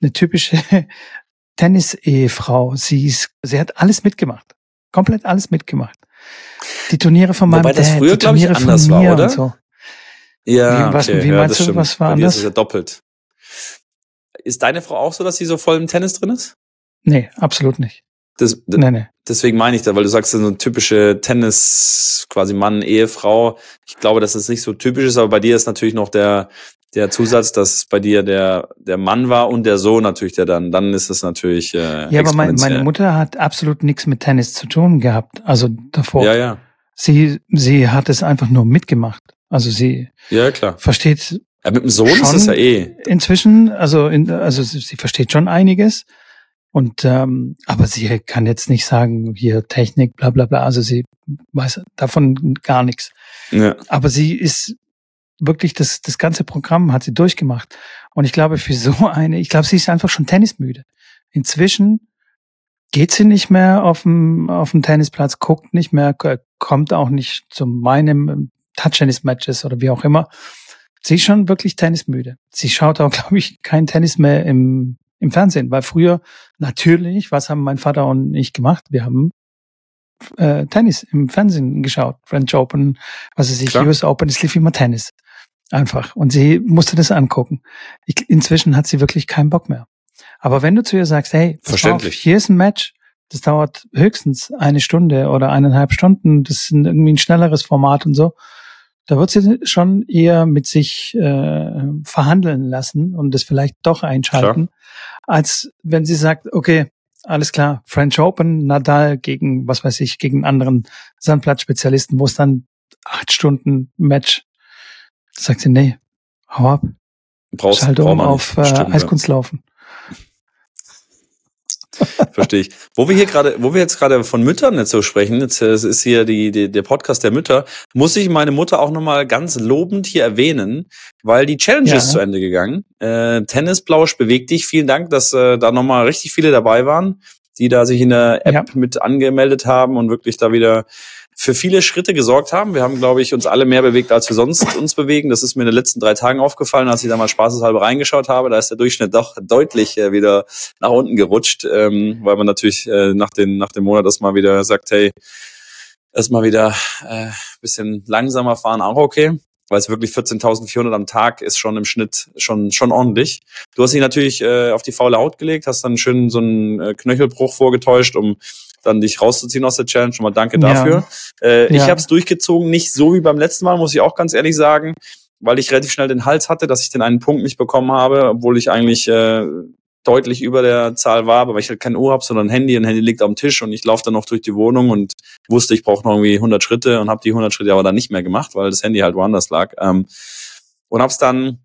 eine typische Tennis-Ehefrau. Sie ist, sie hat alles mitgemacht. Komplett alles mitgemacht. Die Turniere von meinem Wobei das Dad, früher, die Turniere ich, anders von mir war, oder? und so. Ja, Wie- was- okay. wie ja, meinst das du, stimmt. was war Bei ist anders? es ja doppelt. Ist deine Frau auch so, dass sie so voll im Tennis drin ist? Nee, absolut nicht. Das, Nee, nee. deswegen meine ich da, weil du sagst, so eine typische Tennis, quasi Mann, Ehefrau. Ich glaube, dass es nicht so typisch ist, aber bei dir ist natürlich noch der, der Zusatz, dass bei dir der, der Mann war und der Sohn natürlich, der dann, dann ist es natürlich, äh, Ja, aber mein, meine Mutter hat absolut nichts mit Tennis zu tun gehabt. Also davor. Ja, ja. Sie, sie hat es einfach nur mitgemacht. Also sie Ja, klar. versteht Ja, mit dem Sohn ist es ja eh. inzwischen, also, in, also sie, sie versteht schon einiges. Und ähm, aber sie kann jetzt nicht sagen, hier Technik, bla bla bla. Also sie weiß davon gar nichts. Ja. Aber sie ist wirklich das, das ganze Programm hat sie durchgemacht. Und ich glaube, für so eine, ich glaube, sie ist einfach schon tennismüde. Inzwischen geht sie nicht mehr auf dem, auf dem Tennisplatz, guckt nicht mehr, kommt auch nicht zu meinem Touch-Tennis-Matches oder wie auch immer. Sie ist schon wirklich tennismüde. Sie schaut auch, glaube ich, kein Tennis mehr im, im Fernsehen, weil früher natürlich, was haben mein Vater und ich gemacht? Wir haben äh, Tennis im Fernsehen geschaut. French Open, was weiß ich, Klar. US Open, es lief immer Tennis. Einfach. Und sie musste das angucken. Ich, inzwischen hat sie wirklich keinen Bock mehr. Aber wenn du zu ihr sagst, hey, mal auf, Verständlich. hier ist ein Match, das dauert höchstens eine Stunde oder eineinhalb Stunden, das ist irgendwie ein schnelleres Format und so, da wird sie schon eher mit sich äh, verhandeln lassen und das vielleicht doch einschalten, als wenn sie sagt, okay, alles klar, French Open, Nadal gegen, was weiß ich, gegen anderen Sandplatzspezialisten, wo es dann acht Stunden Match, sagt sie, nee, hau ab, Brauchst, schalte um auf äh. Eiskunstlaufen. Verstehe ich. Wo wir hier gerade, wo wir jetzt gerade von Müttern jetzt so sprechen, jetzt äh, ist hier die, die, der Podcast der Mütter, muss ich meine Mutter auch nochmal ganz lobend hier erwähnen, weil die Challenge Ja. ist zu Ende gegangen. Äh, Tennisblausch bewegt dich. Vielen Dank, dass äh, da nochmal richtig viele dabei waren, die da sich in der App Ja. mit angemeldet haben und wirklich da wieder für viele Schritte gesorgt haben. Wir haben, glaube ich, uns alle mehr bewegt, als wir sonst uns bewegen. Das ist mir in den letzten drei Tagen aufgefallen, als ich da mal spaßeshalber reingeschaut habe. Da ist der Durchschnitt doch deutlich äh, wieder nach unten gerutscht, ähm, weil man natürlich äh, nach, den, nach dem Monat erstmal wieder sagt, hey, erstmal wieder äh, bisschen langsamer fahren, auch okay. Weil es wirklich 14.400 am Tag ist schon im Schnitt schon, schon ordentlich. Du hast dich natürlich äh, auf die faule Haut gelegt, hast dann schön so einen äh, Knöchelbruch vorgetäuscht, um dann dich rauszuziehen aus der Challenge. Schon mal danke Ja. dafür. Äh, Ich Ja. habe es durchgezogen, nicht so wie beim letzten Mal, muss ich auch ganz ehrlich sagen, weil ich relativ schnell den Hals hatte, dass ich den einen Punkt nicht bekommen habe, obwohl ich eigentlich äh, deutlich über der Zahl war, aber weil ich halt kein Uhr habe, sondern ein Handy. Ein Handy liegt am Tisch und ich laufe dann noch durch die Wohnung und wusste, ich brauche noch irgendwie 100 Schritte und habe die 100 Schritte aber dann nicht mehr gemacht, weil das Handy halt woanders lag. Ähm, und habe es dann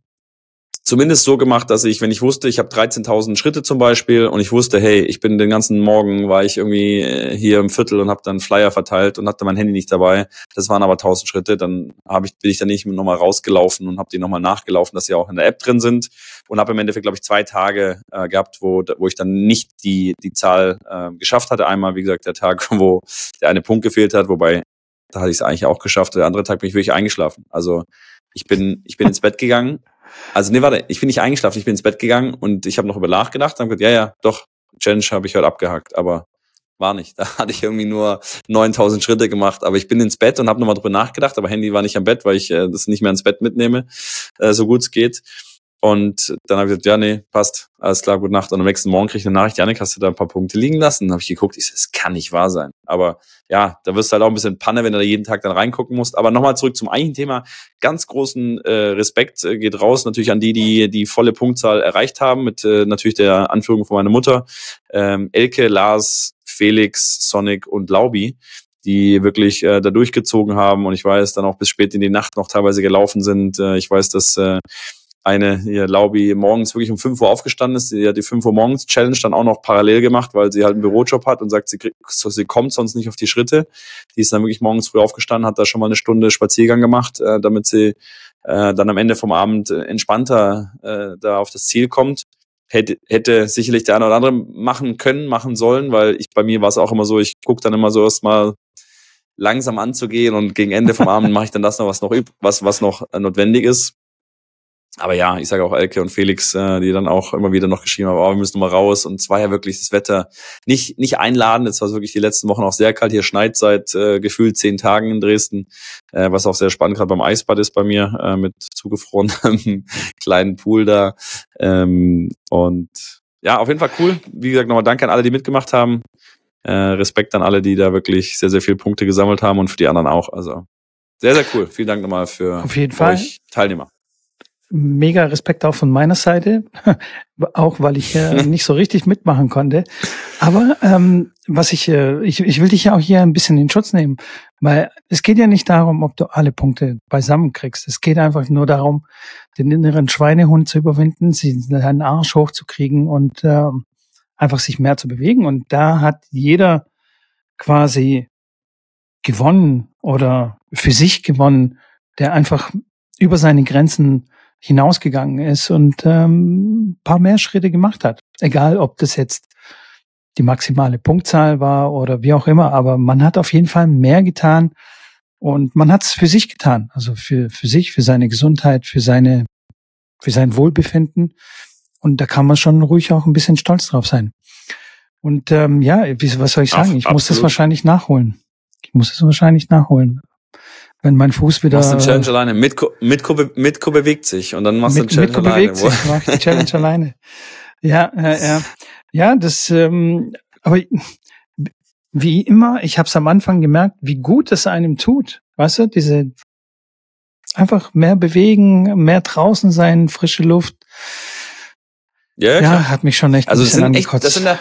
zumindest so gemacht, dass ich, wenn ich wusste, ich habe 13.000 Schritte zum Beispiel und ich wusste, hey, ich bin den ganzen Morgen, war ich irgendwie äh, hier im Viertel und habe dann Flyer verteilt und hatte mein Handy nicht dabei. Das waren aber 1.000 Schritte. Dann hab ich, bin ich dann nicht nochmal rausgelaufen und habe die nochmal nachgelaufen, dass sie auch in der App drin sind und habe im Endeffekt, glaube ich, zwei Tage äh, gehabt, wo, wo ich dann nicht die, die Zahl äh, geschafft hatte. Einmal, wie gesagt, der Tag, wo der eine Punkt gefehlt hat, wobei da hatte ich es eigentlich auch geschafft. Der andere Tag bin ich wirklich eingeschlafen. Also ich bin, ich bin ins Bett gegangen. Also nee, warte, ich bin nicht eingeschlafen, ich bin ins Bett gegangen und ich habe noch über nachgedacht und gesagt, ja, ja, doch, Challenge habe ich heute abgehakt, aber war nicht. Da hatte ich irgendwie nur 9000 Schritte gemacht, aber ich bin ins Bett und habe nochmal drüber nachgedacht, aber Handy war nicht am Bett, weil ich äh, das nicht mehr ins Bett mitnehme, äh, so gut es geht. Und dann habe ich gesagt, ja, nee, passt, alles klar, gute Nacht. Und am nächsten Morgen krieg ich eine Nachricht, Janik, hast du da ein paar Punkte liegen lassen? Dann habe ich geguckt, ich so, das kann nicht wahr sein. Aber ja, da wirst du halt auch ein bisschen Panne, wenn du da jeden Tag dann reingucken musst. Aber nochmal zurück zum eigentlichen Thema. Ganz großen äh, Respekt äh, geht raus natürlich an die, die die volle Punktzahl erreicht haben, mit äh, natürlich der Anführung von meiner Mutter. Ähm, Elke, Lars, Felix, Sonic und Laubi die wirklich äh, da durchgezogen haben und ich weiß, dann auch bis spät in die Nacht noch teilweise gelaufen sind. Äh, ich weiß, dass äh, eine hier Laubi morgens wirklich um 5 Uhr aufgestanden ist. Die hat die 5 Uhr morgens Challenge dann auch noch parallel gemacht, weil sie halt einen Bürojob hat und sagt, sie, kriegt, sie kommt sonst nicht auf die Schritte. Die ist dann wirklich morgens früh aufgestanden, hat da schon mal eine Stunde Spaziergang gemacht, äh, damit sie äh, dann am Ende vom Abend äh, entspannter äh, da auf das Ziel kommt. hätte, hätte sicherlich der eine oder andere machen können, machen sollen, weil ich bei mir war es auch immer so, ich gucke dann immer so erstmal langsam anzugehen und gegen Ende vom Abend mache ich dann das noch, was noch was, was noch notwendig ist. Aber ja, ich sage auch Elke und Felix, äh, die dann auch immer wieder noch geschrieben haben, oh, wir müssen mal raus. Und es war ja wirklich das Wetter nicht, nicht einladen. Es war wirklich die letzten Wochen auch sehr kalt. Hier schneit seit äh, gefühlt zehn Tagen in Dresden, äh, was auch sehr spannend gerade beim Eisbad ist bei mir, äh, mit zugefrorenem kleinen Pool da. Ähm, und ja, auf jeden Fall cool. Wie gesagt, nochmal danke an alle, die mitgemacht haben. Äh, Respekt an alle, die da wirklich sehr, sehr viele Punkte gesammelt haben und für die anderen auch. Also sehr, sehr cool. Vielen Dank nochmal für auf jeden Fall. euch Teilnehmer mega Respekt auch von meiner Seite, auch weil ich äh, nicht so richtig mitmachen konnte. Aber ähm, was ich, äh, ich, ich will dich ja auch hier ein bisschen in Schutz nehmen, weil es geht ja nicht darum, ob du alle Punkte beisammen kriegst. Es geht einfach nur darum, den inneren Schweinehund zu überwinden, sie deinen Arsch hochzukriegen und äh, einfach sich mehr zu bewegen. Und da hat jeder quasi gewonnen oder für sich gewonnen, der einfach über seine Grenzen hinausgegangen ist und ähm, paar mehr Schritte gemacht hat. Egal, ob das jetzt die maximale Punktzahl war oder wie auch immer, aber man hat auf jeden Fall mehr getan und man hat es für sich getan, also für, für sich, für seine Gesundheit, für seine, für sein Wohlbefinden. Und da kann man schon ruhig auch ein bisschen stolz drauf sein. Und ähm, ja, was soll ich sagen? Ich Absolut. muss das wahrscheinlich nachholen. Ich muss es wahrscheinlich nachholen wenn mein Fuß wieder. Machst du den Challenge alleine. Mitko, Mitko, Mitko bewegt sich und dann machst mit, du den Challenge Mitko alleine. Bewegt sich, mach ich die Challenge alleine. Ja, ja, ja. Ja, das, ähm, aber wie immer, ich habe es am Anfang gemerkt, wie gut es einem tut. Weißt du, diese einfach mehr bewegen, mehr draußen sein, frische Luft. Ja, ja, ja hat mich schon echt also ein bisschen angekotzt. Echt, das sind da,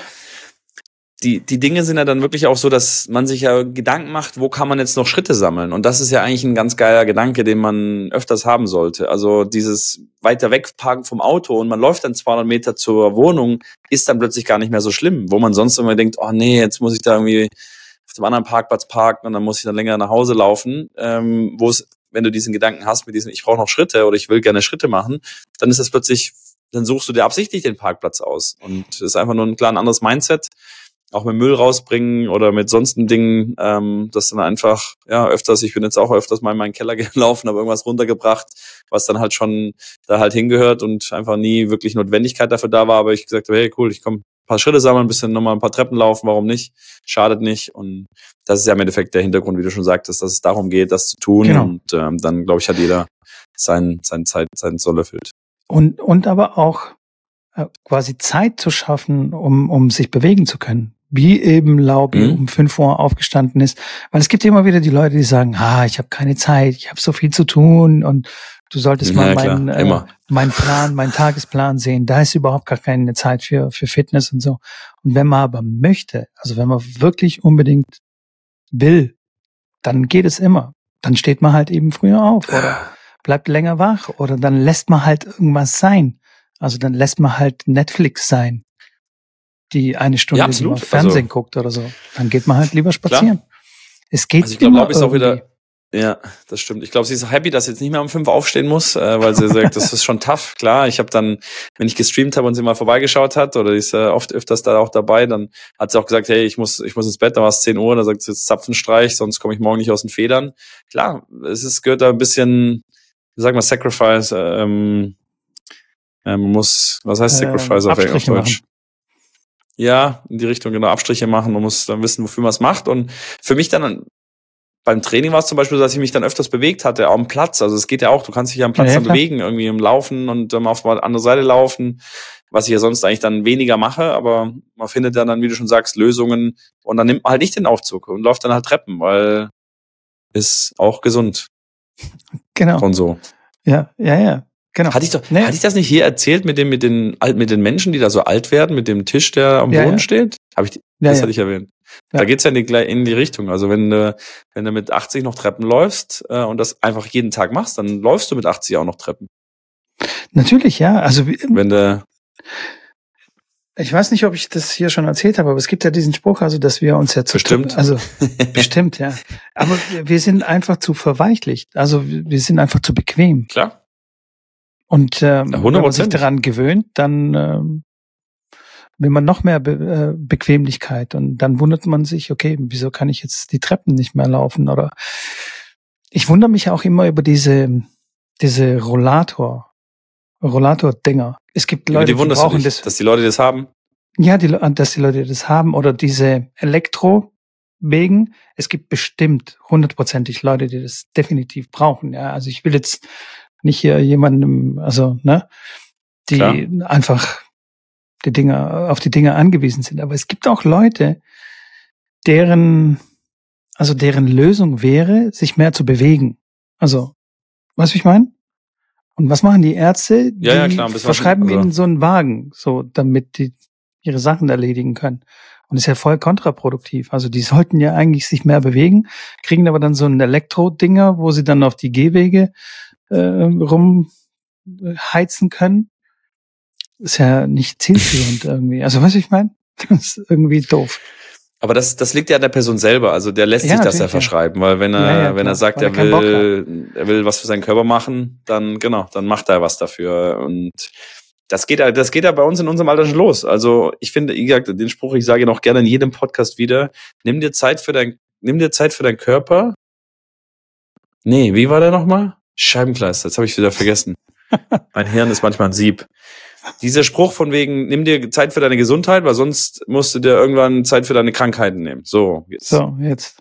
die, die Dinge sind ja dann wirklich auch so, dass man sich ja Gedanken macht, wo kann man jetzt noch Schritte sammeln? Und das ist ja eigentlich ein ganz geiler Gedanke, den man öfters haben sollte. Also dieses weiter wegparken vom Auto und man läuft dann 200 Meter zur Wohnung, ist dann plötzlich gar nicht mehr so schlimm, wo man sonst immer denkt, oh nee, jetzt muss ich da irgendwie auf dem anderen Parkplatz parken und dann muss ich dann länger nach Hause laufen, ähm, wo es, wenn du diesen Gedanken hast mit diesem, ich brauche noch Schritte oder ich will gerne Schritte machen, dann ist das plötzlich dann suchst du dir absichtlich den Parkplatz aus. Und das ist einfach nur ein klar anderes Mindset auch mit Müll rausbringen oder mit sonstigen Dingen, ähm, das dann einfach, ja, öfters, ich bin jetzt auch öfters mal in meinen Keller gelaufen, habe irgendwas runtergebracht, was dann halt schon da halt hingehört und einfach nie wirklich Notwendigkeit dafür da war, aber ich gesagt habe, hey, cool, ich komme ein paar Schritte sammeln, ein bisschen nochmal ein paar Treppen laufen, warum nicht? Schadet nicht. Und das ist ja im Endeffekt der Hintergrund, wie du schon sagtest, dass es darum geht, das zu tun. Genau. Und ähm, dann, glaube ich, hat jeder sein, sein Zeit, sein Soll erfüllt. Und, und aber auch äh, quasi Zeit zu schaffen, um, um sich bewegen zu können wie eben Laubi mhm. um fünf Uhr aufgestanden ist. Weil es gibt immer wieder die Leute, die sagen, ah, ich habe keine Zeit, ich habe so viel zu tun und du solltest ja, mal meinen, äh, meinen Plan, meinen Tagesplan sehen. Da ist überhaupt gar keine Zeit für, für Fitness und so. Und wenn man aber möchte, also wenn man wirklich unbedingt will, dann geht es immer. Dann steht man halt eben früher auf oder bleibt länger wach oder dann lässt man halt irgendwas sein. Also dann lässt man halt Netflix sein die eine Stunde ja, absolut. Fernsehen also, guckt oder so. Dann geht man halt lieber spazieren. Klar. Es geht also ich glaube, ist auch wieder. Ja, das stimmt. Ich glaube, sie ist happy, dass sie jetzt nicht mehr um fünf aufstehen muss, äh, weil sie sagt, das ist schon tough. Klar, ich habe dann, wenn ich gestreamt habe und sie mal vorbeigeschaut hat, oder die ist äh, oft öfters da auch dabei, dann hat sie auch gesagt, hey, ich muss, ich muss ins Bett, da war es 10 Uhr, da sagt sie jetzt Zapfenstreich, sonst komme ich morgen nicht aus den Federn. Klar, es ist, gehört da ein bisschen, sagen wir, Sacrifice, ähm, äh, man muss, was heißt ähm, Sacrifice auf, auf Deutsch? Machen. Ja, in die Richtung genau Abstriche machen. Man muss dann wissen, wofür man es macht. Und für mich dann beim Training war es zum Beispiel so, dass ich mich dann öfters bewegt hatte, am Platz. Also es geht ja auch, du kannst dich ja am Platz ja, dann bewegen, irgendwie im Laufen und ähm, auf die andere Seite laufen, was ich ja sonst eigentlich dann weniger mache, aber man findet dann, dann, wie du schon sagst, Lösungen und dann nimmt man halt nicht den Aufzug und läuft dann halt Treppen, weil ist auch gesund. Genau. Und so. Ja, ja, ja. Genau. Hatte ich doch, nee. hatte ich das nicht hier erzählt mit dem, mit den, mit den Menschen, die da so alt werden, mit dem Tisch, der am ja, Boden ja. steht? Habe ich, ja, das hatte ich erwähnt. Da geht's ja in die, in die Richtung. Also wenn du, wenn du mit 80 noch Treppen läufst äh, und das einfach jeden Tag machst, dann läufst du mit 80 auch noch Treppen. Natürlich, ja. Also wenn du ich weiß nicht, ob ich das hier schon erzählt habe, aber es gibt ja diesen Spruch, also dass wir uns ja zu bestimmt, also bestimmt, ja. Aber wir sind einfach zu verweichlicht. Also wir sind einfach zu bequem. Klar. Und ähm, wenn man sich daran gewöhnt, dann ähm, will man noch mehr Be äh, Bequemlichkeit und dann wundert man sich, okay, wieso kann ich jetzt die Treppen nicht mehr laufen oder ich wundere mich auch immer über diese, diese Rollator, Rollator-Dinger. Es gibt Leute, die, die brauchen dich, das. Dass die Leute das haben? Ja, die, dass die Leute das haben oder diese Elektro-Wegen. Es gibt bestimmt hundertprozentig Leute, die das definitiv brauchen. Ja, also ich will jetzt nicht hier jemandem, also, ne, die Klar. einfach die Dinge, auf die Dinge angewiesen sind. Aber es gibt auch Leute, deren, also deren Lösung wäre, sich mehr zu bewegen. Also, weißt du, ich meine? Und was machen die Ärzte? Die ja, ja, klar, verschreiben also. ihnen so einen Wagen, so, damit die ihre Sachen erledigen können. Und ist ja voll kontraproduktiv. Also die sollten ja eigentlich sich mehr bewegen, kriegen aber dann so ein Elektro-Dinger, wo sie dann auf die Gehwege äh, rumheizen können ist ja nicht zielführend irgendwie. Also was ich meine? Das ist irgendwie doof. Aber das, das liegt ja an der Person selber. Also der lässt ja, sich das ja verschreiben, weil wenn er, ja, ja, wenn er sagt, er will, er will was für seinen Körper machen, dann genau, dann macht er was dafür. Und das geht, das geht ja bei uns in unserem Alter schon los. Also ich finde, wie gesagt, den Spruch, ich sage ihn auch gerne in jedem Podcast wieder: Nimm dir Zeit für dein, nimm dir Zeit für deinen Körper. Nee, wie war der nochmal? Scheibenkleister. Jetzt habe ich wieder vergessen. mein Hirn ist manchmal ein Sieb. Dieser Spruch von wegen, nimm dir Zeit für deine Gesundheit, weil sonst musst du dir irgendwann Zeit für deine Krankheiten nehmen. So, jetzt. So, jetzt.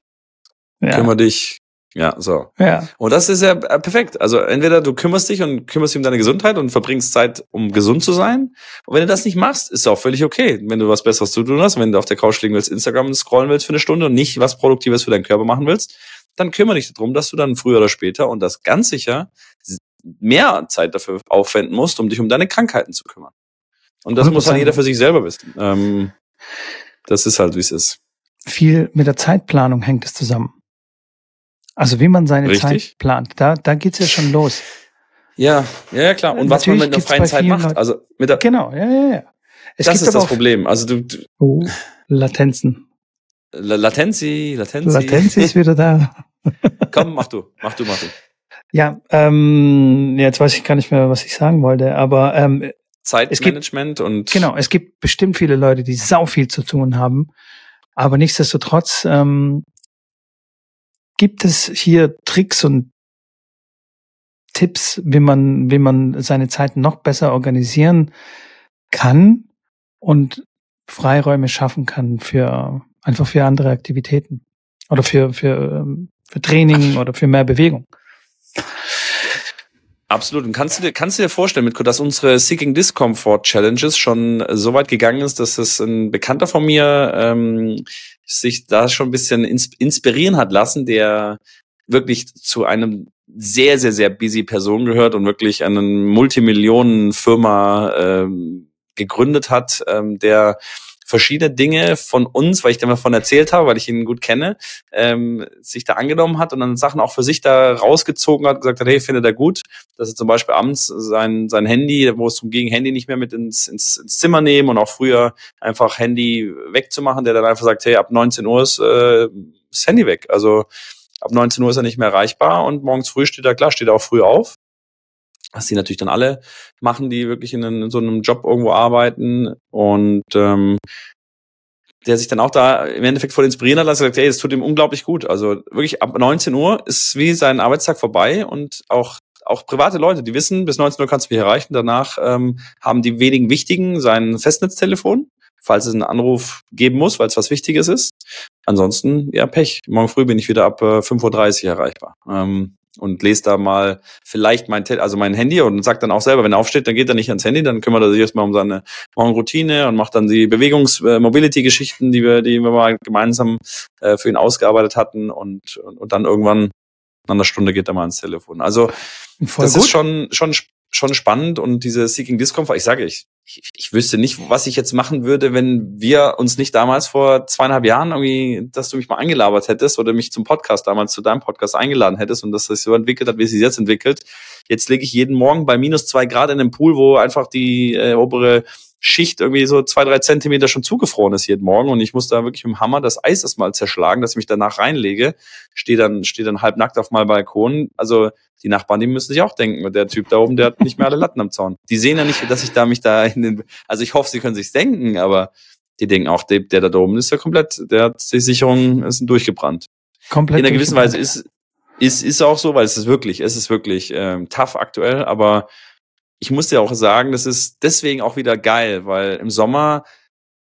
Ja. Kümmer dich. Ja, so. Ja. Und das ist ja äh, perfekt. Also entweder du kümmerst dich und kümmerst dich um deine Gesundheit und verbringst Zeit, um gesund zu sein. Und wenn du das nicht machst, ist auch völlig okay. Wenn du was Besseres zu tun hast, wenn du auf der Couch liegen willst, Instagram scrollen willst für eine Stunde und nicht was Produktives für deinen Körper machen willst, dann kümmere dich darum, dass du dann früher oder später und das ganz sicher mehr Zeit dafür aufwenden musst, um dich um deine Krankheiten zu kümmern. Und das muss dann jeder für sich selber wissen. Ähm, das ist halt, wie es ist. Viel mit der Zeitplanung hängt es zusammen. Also wie man seine Richtig? Zeit plant, da, da geht's ja schon los. Ja, ja, klar. Und was man mit einer freien Zeit macht. Also mit der, genau, ja, ja, ja. Es das ist das Problem. Also du, du oh, Latenzen. Latenzi, Latenzi. Latenzi ist wieder da. Komm, mach du, mach du, mach du. Ja, ähm, jetzt weiß ich gar nicht mehr, was ich sagen wollte, aber ähm, Zeitmanagement gibt, und genau, es gibt bestimmt viele Leute, die sau viel zu tun haben, aber nichtsdestotrotz ähm, gibt es hier Tricks und Tipps, wie man, wie man seine Zeit noch besser organisieren kann und Freiräume schaffen kann für einfach für andere Aktivitäten oder für für ähm, für Training oder für mehr Bewegung. Absolut. Und kannst du dir, kannst du dir vorstellen, Mitko, dass unsere Seeking Discomfort Challenges schon so weit gegangen ist, dass es ein Bekannter von mir ähm, sich da schon ein bisschen inspirieren hat lassen, der wirklich zu einem sehr, sehr, sehr busy Person gehört und wirklich eine Multimillionen-Firma ähm, gegründet hat, ähm, der verschiedene Dinge von uns, weil ich davon erzählt habe, weil ich ihn gut kenne, ähm, sich da angenommen hat und dann Sachen auch für sich da rausgezogen hat, gesagt hat, hey, findet er gut, dass er zum Beispiel abends sein, sein Handy, wo es zum gegen Handy nicht mehr mit ins, ins, ins Zimmer nehmen und auch früher einfach Handy wegzumachen, der dann einfach sagt, hey, ab 19 Uhr ist äh, das Handy weg. Also ab 19 Uhr ist er nicht mehr erreichbar und morgens früh steht er, klar, steht er auch früh auf was die natürlich dann alle machen, die wirklich in, in so einem Job irgendwo arbeiten und ähm, der sich dann auch da im Endeffekt voll inspirieren hat, dass er sagt, hey, das tut ihm unglaublich gut. Also wirklich ab 19 Uhr ist wie sein Arbeitstag vorbei und auch auch private Leute, die wissen, bis 19 Uhr kannst du mich erreichen. Danach ähm, haben die wenigen Wichtigen sein Festnetztelefon, falls es einen Anruf geben muss, weil es was Wichtiges ist. Ansonsten, ja, Pech. Morgen früh bin ich wieder ab äh, 5.30 Uhr erreichbar. Ähm, und lese da mal vielleicht mein, also mein Handy und sagt dann auch selber, wenn er aufsteht, dann geht er nicht ans Handy, dann kümmert er sich erstmal um seine Morgenroutine und macht dann die Bewegungs-Mobility-Geschichten, äh, die wir, die wir mal gemeinsam äh, für ihn ausgearbeitet hatten und, und, und dann irgendwann nach einer Stunde geht er mal ans Telefon. Also Voll das gut. ist schon, schon, schon spannend und diese Seeking Discomfort, ich sage, ich ich, ich wüsste nicht, was ich jetzt machen würde, wenn wir uns nicht damals vor zweieinhalb Jahren irgendwie, dass du mich mal angelabert hättest oder mich zum Podcast damals zu deinem Podcast eingeladen hättest und dass das so entwickelt hat, wie es sich jetzt entwickelt. Jetzt lege ich jeden Morgen bei minus zwei Grad in einem Pool, wo einfach die äh, obere Schicht irgendwie so zwei, drei Zentimeter schon zugefroren ist jeden Morgen und ich muss da wirklich mit dem Hammer das Eis erstmal zerschlagen, dass ich mich danach reinlege, stehe dann, stehe dann halbnackt auf meinem Balkon. Also die Nachbarn, die müssen sich auch denken, der Typ da oben, der hat nicht mehr alle Latten am Zaun. Die sehen ja nicht, dass ich da mich da in den, also ich hoffe, sie können sich's denken, aber die denken auch, der, der da oben ist ja komplett, der hat die Sicherung, ist durchgebrannt. Komplett. In einer gewissen Weise ist, ist, ist auch so, weil es ist wirklich, es ist wirklich ähm, tough aktuell, aber ich muss dir auch sagen, das ist deswegen auch wieder geil, weil im Sommer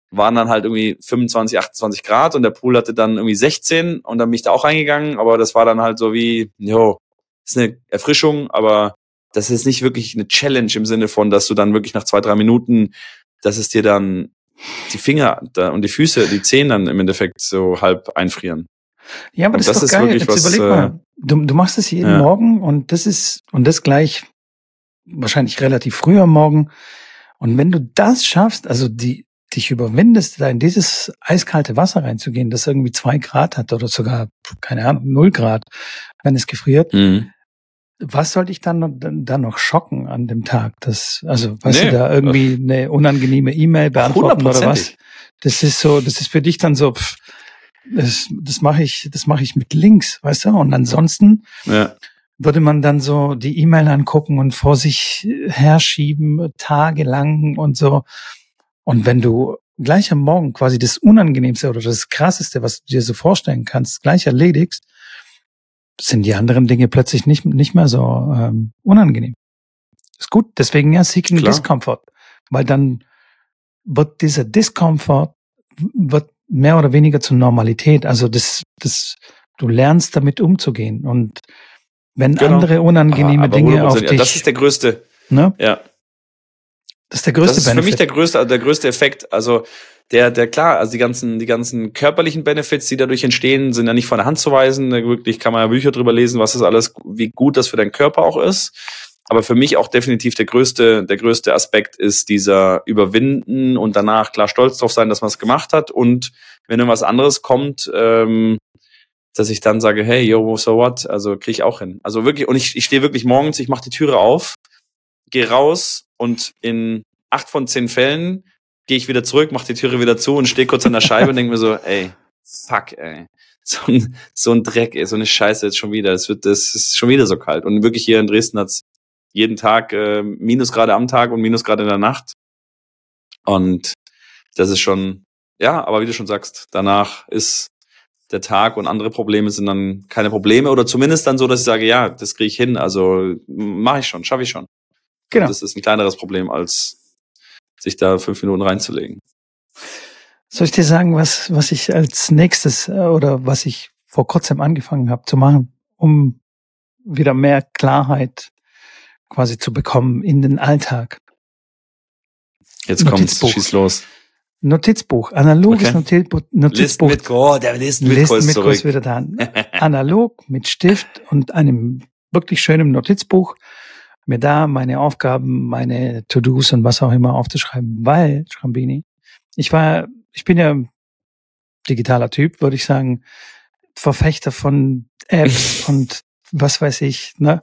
waren dann halt irgendwie 25, 28 Grad und der Pool hatte dann irgendwie 16 und dann bin ich da auch reingegangen, aber das war dann halt so wie, jo, ist eine Erfrischung, aber das ist nicht wirklich eine Challenge im Sinne von, dass du dann wirklich nach zwei, drei Minuten, dass es dir dann die Finger und die Füße, die Zehen dann im Endeffekt so halb einfrieren. Ja, aber das, das ist doch geil. Jetzt was, überleg mal, äh, du, du machst es jeden ja. Morgen und das ist, und das gleich wahrscheinlich relativ früh am Morgen. Und wenn du das schaffst, also die, dich überwindest, da in dieses eiskalte Wasser reinzugehen, das irgendwie zwei Grad hat oder sogar, keine Ahnung, null Grad, wenn es gefriert, mhm. was soll dich dann, dann noch schocken an dem Tag? Das, also, weißt nee. du, da irgendwie eine unangenehme E-Mail beantworten oder was? Das ist so, das ist für dich dann so, pff, das, das mache ich, das mache ich mit links, weißt du? Und ansonsten ja. Würde man dann so die E-Mail angucken und vor sich herschieben, tagelang und so. Und wenn du gleich am Morgen quasi das Unangenehmste oder das Krasseste, was du dir so vorstellen kannst, gleich erledigst, sind die anderen Dinge plötzlich nicht, nicht mehr so ähm, unangenehm. Ist gut, deswegen ja Seeking Klar. Discomfort. Weil dann wird dieser Discomfort wird mehr oder weniger zur Normalität. Also das, das, du lernst damit umzugehen. Und wenn genau. andere unangenehme aber, aber Dinge auf dich. Das ist der größte. Ne? Ja. Das ist der größte Das ist Benefit. für mich der größte, der größte Effekt. Also der, der klar, also die ganzen, die ganzen körperlichen Benefits, die dadurch entstehen, sind ja nicht von der Hand zu weisen. Wirklich kann man ja Bücher drüber lesen, was das alles, wie gut das für deinen Körper auch ist. Aber für mich auch definitiv der größte, der größte Aspekt ist dieser Überwinden und danach klar stolz drauf sein, dass man es gemacht hat. Und wenn irgendwas anderes kommt, ähm, dass ich dann sage, hey, yo, so what? Also kriege ich auch hin. Also wirklich, und ich, ich stehe wirklich morgens, ich mache die Türe auf, gehe raus und in acht von zehn Fällen gehe ich wieder zurück, mache die Türe wieder zu und stehe kurz an der Scheibe und denke mir so, ey, fuck, ey. So ein, so ein Dreck, ey, so eine Scheiße jetzt schon wieder. Es wird, das ist schon wieder so kalt. Und wirklich hier in Dresden hat's jeden Tag äh, Minusgrade am Tag und Minusgrade in der Nacht. Und das ist schon, ja, aber wie du schon sagst, danach ist der Tag und andere Probleme sind dann keine Probleme oder zumindest dann so, dass ich sage, ja, das kriege ich hin, also mache ich schon, schaffe ich schon. Genau. Und das ist ein kleineres Problem, als sich da fünf Minuten reinzulegen. Soll ich dir sagen, was, was ich als nächstes äh, oder was ich vor kurzem angefangen habe zu machen, um wieder mehr Klarheit quasi zu bekommen in den Alltag. Jetzt kommt's, schieß los. Notizbuch, analoges okay. Notizbuch. Listen mit oh, der Listen mit Listen mit ist wieder da. Analog mit Stift und einem wirklich schönen Notizbuch. Mir da meine Aufgaben, meine To-Dos und was auch immer aufzuschreiben, weil, Schrambini, ich war, ich bin ja digitaler Typ, würde ich sagen, Verfechter von Apps und was weiß ich, ne?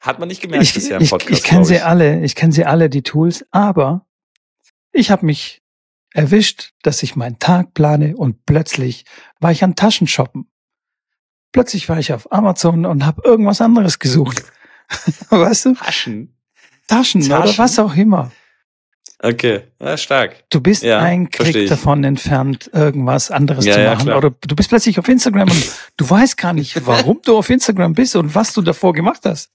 Hat man nicht gemerkt ich, bisher im Podcast. Ich, ich kenne sie alle, ich kenne sie alle, die Tools, aber ich habe mich erwischt, dass ich meinen Tag plane und plötzlich war ich an Taschenshoppen. Plötzlich war ich auf Amazon und habe irgendwas anderes gesucht. weißt du? Taschen. Taschen, Taschen oder was auch immer. Okay, ja, stark. Du bist ja, ein Klick davon entfernt, irgendwas anderes ja, zu machen. Ja, Oder du bist plötzlich auf Instagram und du weißt gar nicht, warum du auf Instagram bist und was du davor gemacht hast.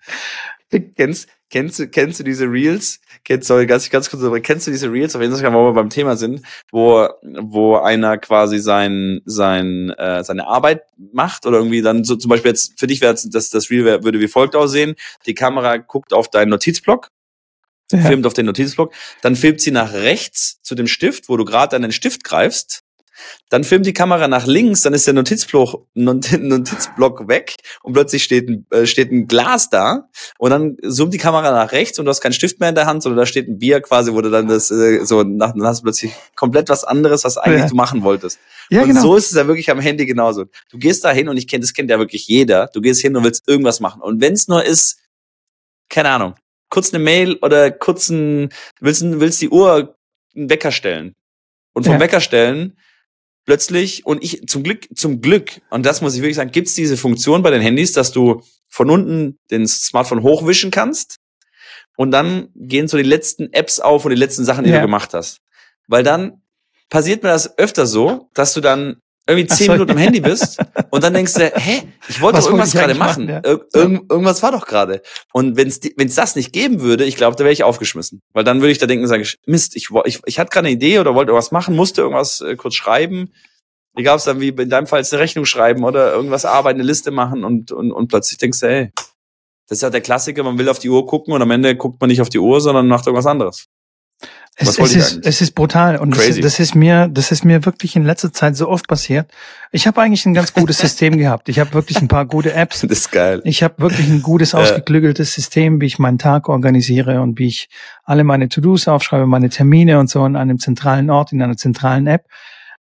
Kennst, kennst, du, kennst du diese Reels? Kennst, sorry, ganz, ganz kurz, aber kennst du diese Reels auf Instagram, wo wir beim Thema sind, wo, wo einer quasi sein, sein, äh, seine Arbeit macht oder irgendwie dann so zum Beispiel jetzt, für dich wäre das, das Reel wär, würde wie folgt aussehen. Die Kamera guckt auf deinen Notizblock ja. filmt auf den Notizblock, dann filmt sie nach rechts zu dem Stift, wo du gerade an den Stift greifst, dann filmt die Kamera nach links, dann ist der Notizblock, Notizblock weg und plötzlich steht ein, äh, steht ein Glas da und dann zoomt die Kamera nach rechts und du hast keinen Stift mehr in der Hand, sondern da steht ein Bier quasi, wo du dann das äh, so nach, dann hast du plötzlich komplett was anderes, was eigentlich ja. du machen wolltest. Ja, und genau. so ist es ja wirklich am Handy genauso. Du gehst da hin und ich kenne, das kennt ja wirklich jeder. Du gehst hin und willst irgendwas machen und wenn es nur ist, keine Ahnung, kurz eine Mail oder kurz ein, willst, willst die Uhr einen Wecker stellen. Und vom Ja. Wecker stellen plötzlich, und ich zum Glück, zum Glück, und das muss ich wirklich sagen, gibt's diese Funktion bei den Handys, dass du von unten den Smartphone hochwischen kannst und dann gehen so die letzten Apps auf und die letzten Sachen, die Ja. du gemacht hast. Weil dann passiert mir das öfter so, dass du dann irgendwie zehn so, Minuten am ja. Handy bist und dann denkst du, hä, ich wollte doch irgendwas wollte gerade machen. machen, Ir irgend, irgendwas war doch gerade. Und wenn es das nicht geben würde, ich glaube, da wäre ich aufgeschmissen. Weil dann würde ich da denken, sage ich, Mist, ich, ich, ich hatte gerade eine Idee oder wollte irgendwas machen, musste irgendwas äh, kurz schreiben. Egal, ob es dann wie in deinem Fall jetzt eine Rechnung schreiben oder irgendwas arbeiten, eine Liste machen und, und, und plötzlich denkst du, ey, das ist ja der Klassiker, man will auf die Uhr gucken und am Ende guckt man nicht auf die Uhr, sondern macht irgendwas anderes. Es, es, ist, es ist brutal und das, das ist mir, das ist mir wirklich in letzter Zeit so oft passiert. Ich habe eigentlich ein ganz gutes System gehabt. Ich habe wirklich ein paar gute Apps. Das ist geil. Ich habe wirklich ein gutes, ausgeklügeltes System, wie ich meinen Tag organisiere und wie ich alle meine To-Dos aufschreibe, meine Termine und so an einem zentralen Ort, in einer zentralen App.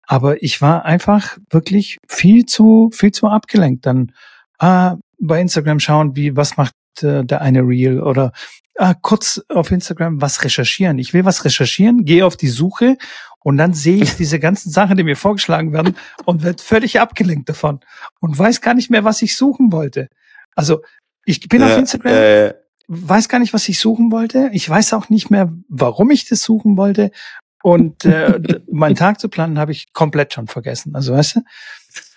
Aber ich war einfach wirklich viel zu, viel zu abgelenkt. Dann ah, bei Instagram schauen, wie, was macht äh, der eine Reel oder ah, kurz auf Instagram was recherchieren. Ich will was recherchieren, gehe auf die Suche und dann sehe ich diese ganzen Sachen, die mir vorgeschlagen werden und werde völlig abgelenkt davon und weiß gar nicht mehr, was ich suchen wollte. Also ich bin auf Ja, Instagram, äh, weiß gar nicht, was ich suchen wollte. Ich weiß auch nicht mehr, warum ich das suchen wollte. Und äh, meinen Tag zu planen habe ich komplett schon vergessen. Also weißt du?